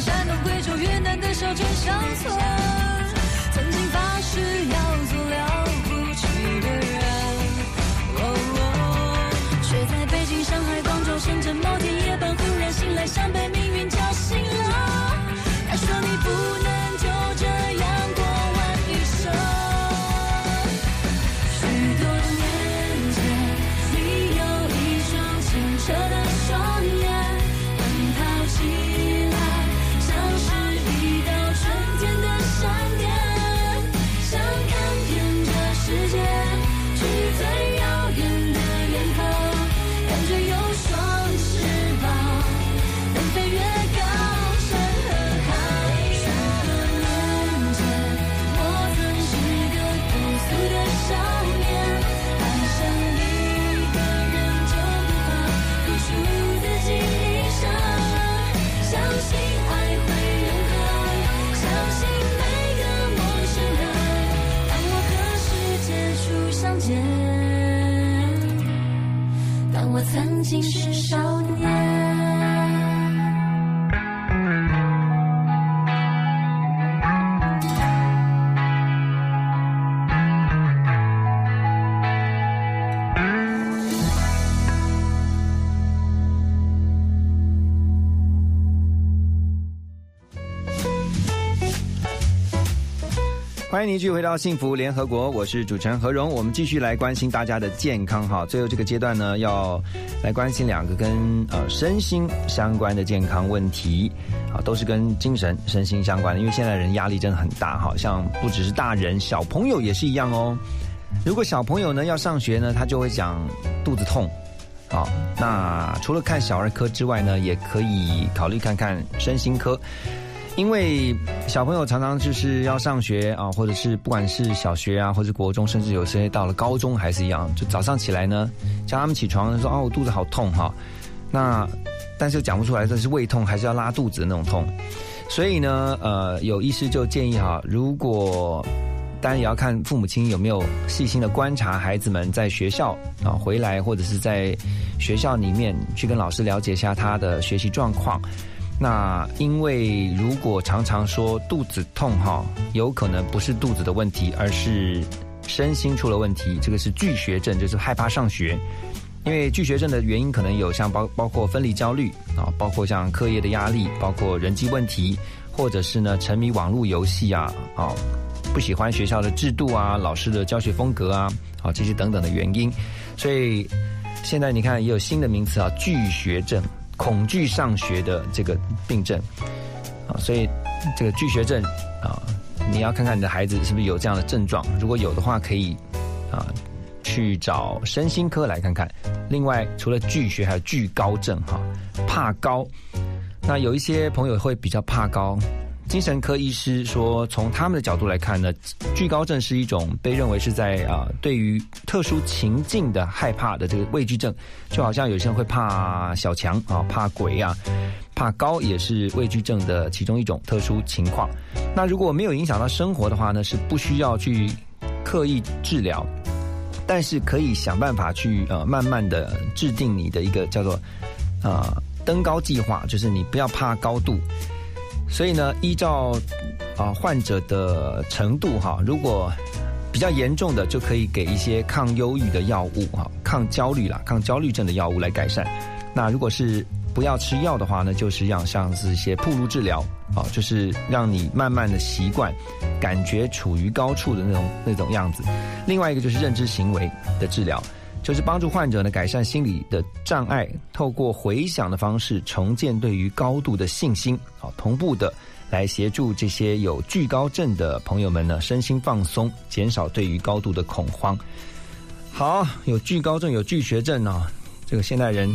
山东、贵州、云南的小镇乡村，曾经发誓要做了不起的人，哦，却在北京、上海、广州、深圳某天我曾经是少继续回到幸福联合国，我是主持人何荣。我们继续来关心大家的健康哈。最后这个阶段呢，要来关心两个跟呃身心相关的健康问题啊，都是跟精神、身心相关的。因为现在人压力真的很大，好像不只是大人，小朋友也是一样哦。如果小朋友呢要上学呢，他就会讲肚子痛。好，那除了看小儿科之外呢，也可以考虑看看身心科。因为小朋友常常就是要上学啊，或者是不管是小学啊，或者国中，甚至有些到了高中还是一样，就早上起来呢，叫他们起床说啊，我肚子好痛哈，那但是又讲不出来这是胃痛还是要拉肚子的那种痛，所以呢，呃，有医师就建议哈，如果当然也要看父母亲有没有细心的观察孩子们在学校啊回来，或者是在学校里面去跟老师了解一下他的学习状况。那因为如果常常说肚子痛哈，有可能不是肚子的问题，而是身心出了问题。这个是拒学症，就是害怕上学。因为拒学症的原因可能有像包包括分离焦虑啊，包括像课业的压力，包括人际问题，或者是呢沉迷网络游戏啊啊，不喜欢学校的制度啊，老师的教学风格啊，啊这些等等的原因。所以现在你看也有新的名词啊，拒学症。恐惧上学的这个病症啊，所以这个拒学症啊，你要看看你的孩子是不是有这样的症状。如果有的话，可以啊去找身心科来看看。另外，除了巨穴，还有惧高症哈，怕高。那有一些朋友会比较怕高。精神科医师说，从他们的角度来看呢，惧高症是一种被认为是在啊、对于特殊情境的害怕的这个畏惧症，就好像有些人会怕小强啊、怕鬼啊，怕高也是畏惧症的其中一种特殊情况。那如果没有影响到生活的话呢，是不需要去刻意治疗，但是可以想办法去呃慢慢的制定你的一个叫做啊、登高计划，就是你不要怕高度。所以呢，依照啊、患者的程度哈，如果比较严重的，就可以给一些抗忧郁的药物哈，抗焦虑啦、抗焦虑症的药物来改善。那如果是不要吃药的话呢，就是要像是一些铺路治疗啊，就是让你慢慢的习惯，感觉处于高处的那种那种样子。另外一个就是认知行为的治疗。就是帮助患者呢改善心理的障碍，透过回想的方式重建对于高度的信心，好同步的来协助这些有惧高症的朋友们呢身心放松，减少对于高度的恐慌。好，有惧高症、有惧学症啊、这个现代人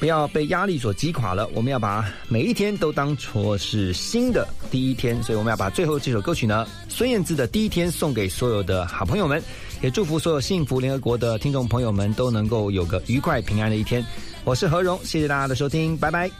不要被压力所击垮了，我们要把每一天都当作是新的第一天，所以我们要把最后这首歌曲呢，孙燕姿的《第一天》送给所有的好朋友们。也祝福所有幸福联合国的听众朋友们都能够有个愉快平安的一天。我是何荣，谢谢大家的收听，拜拜。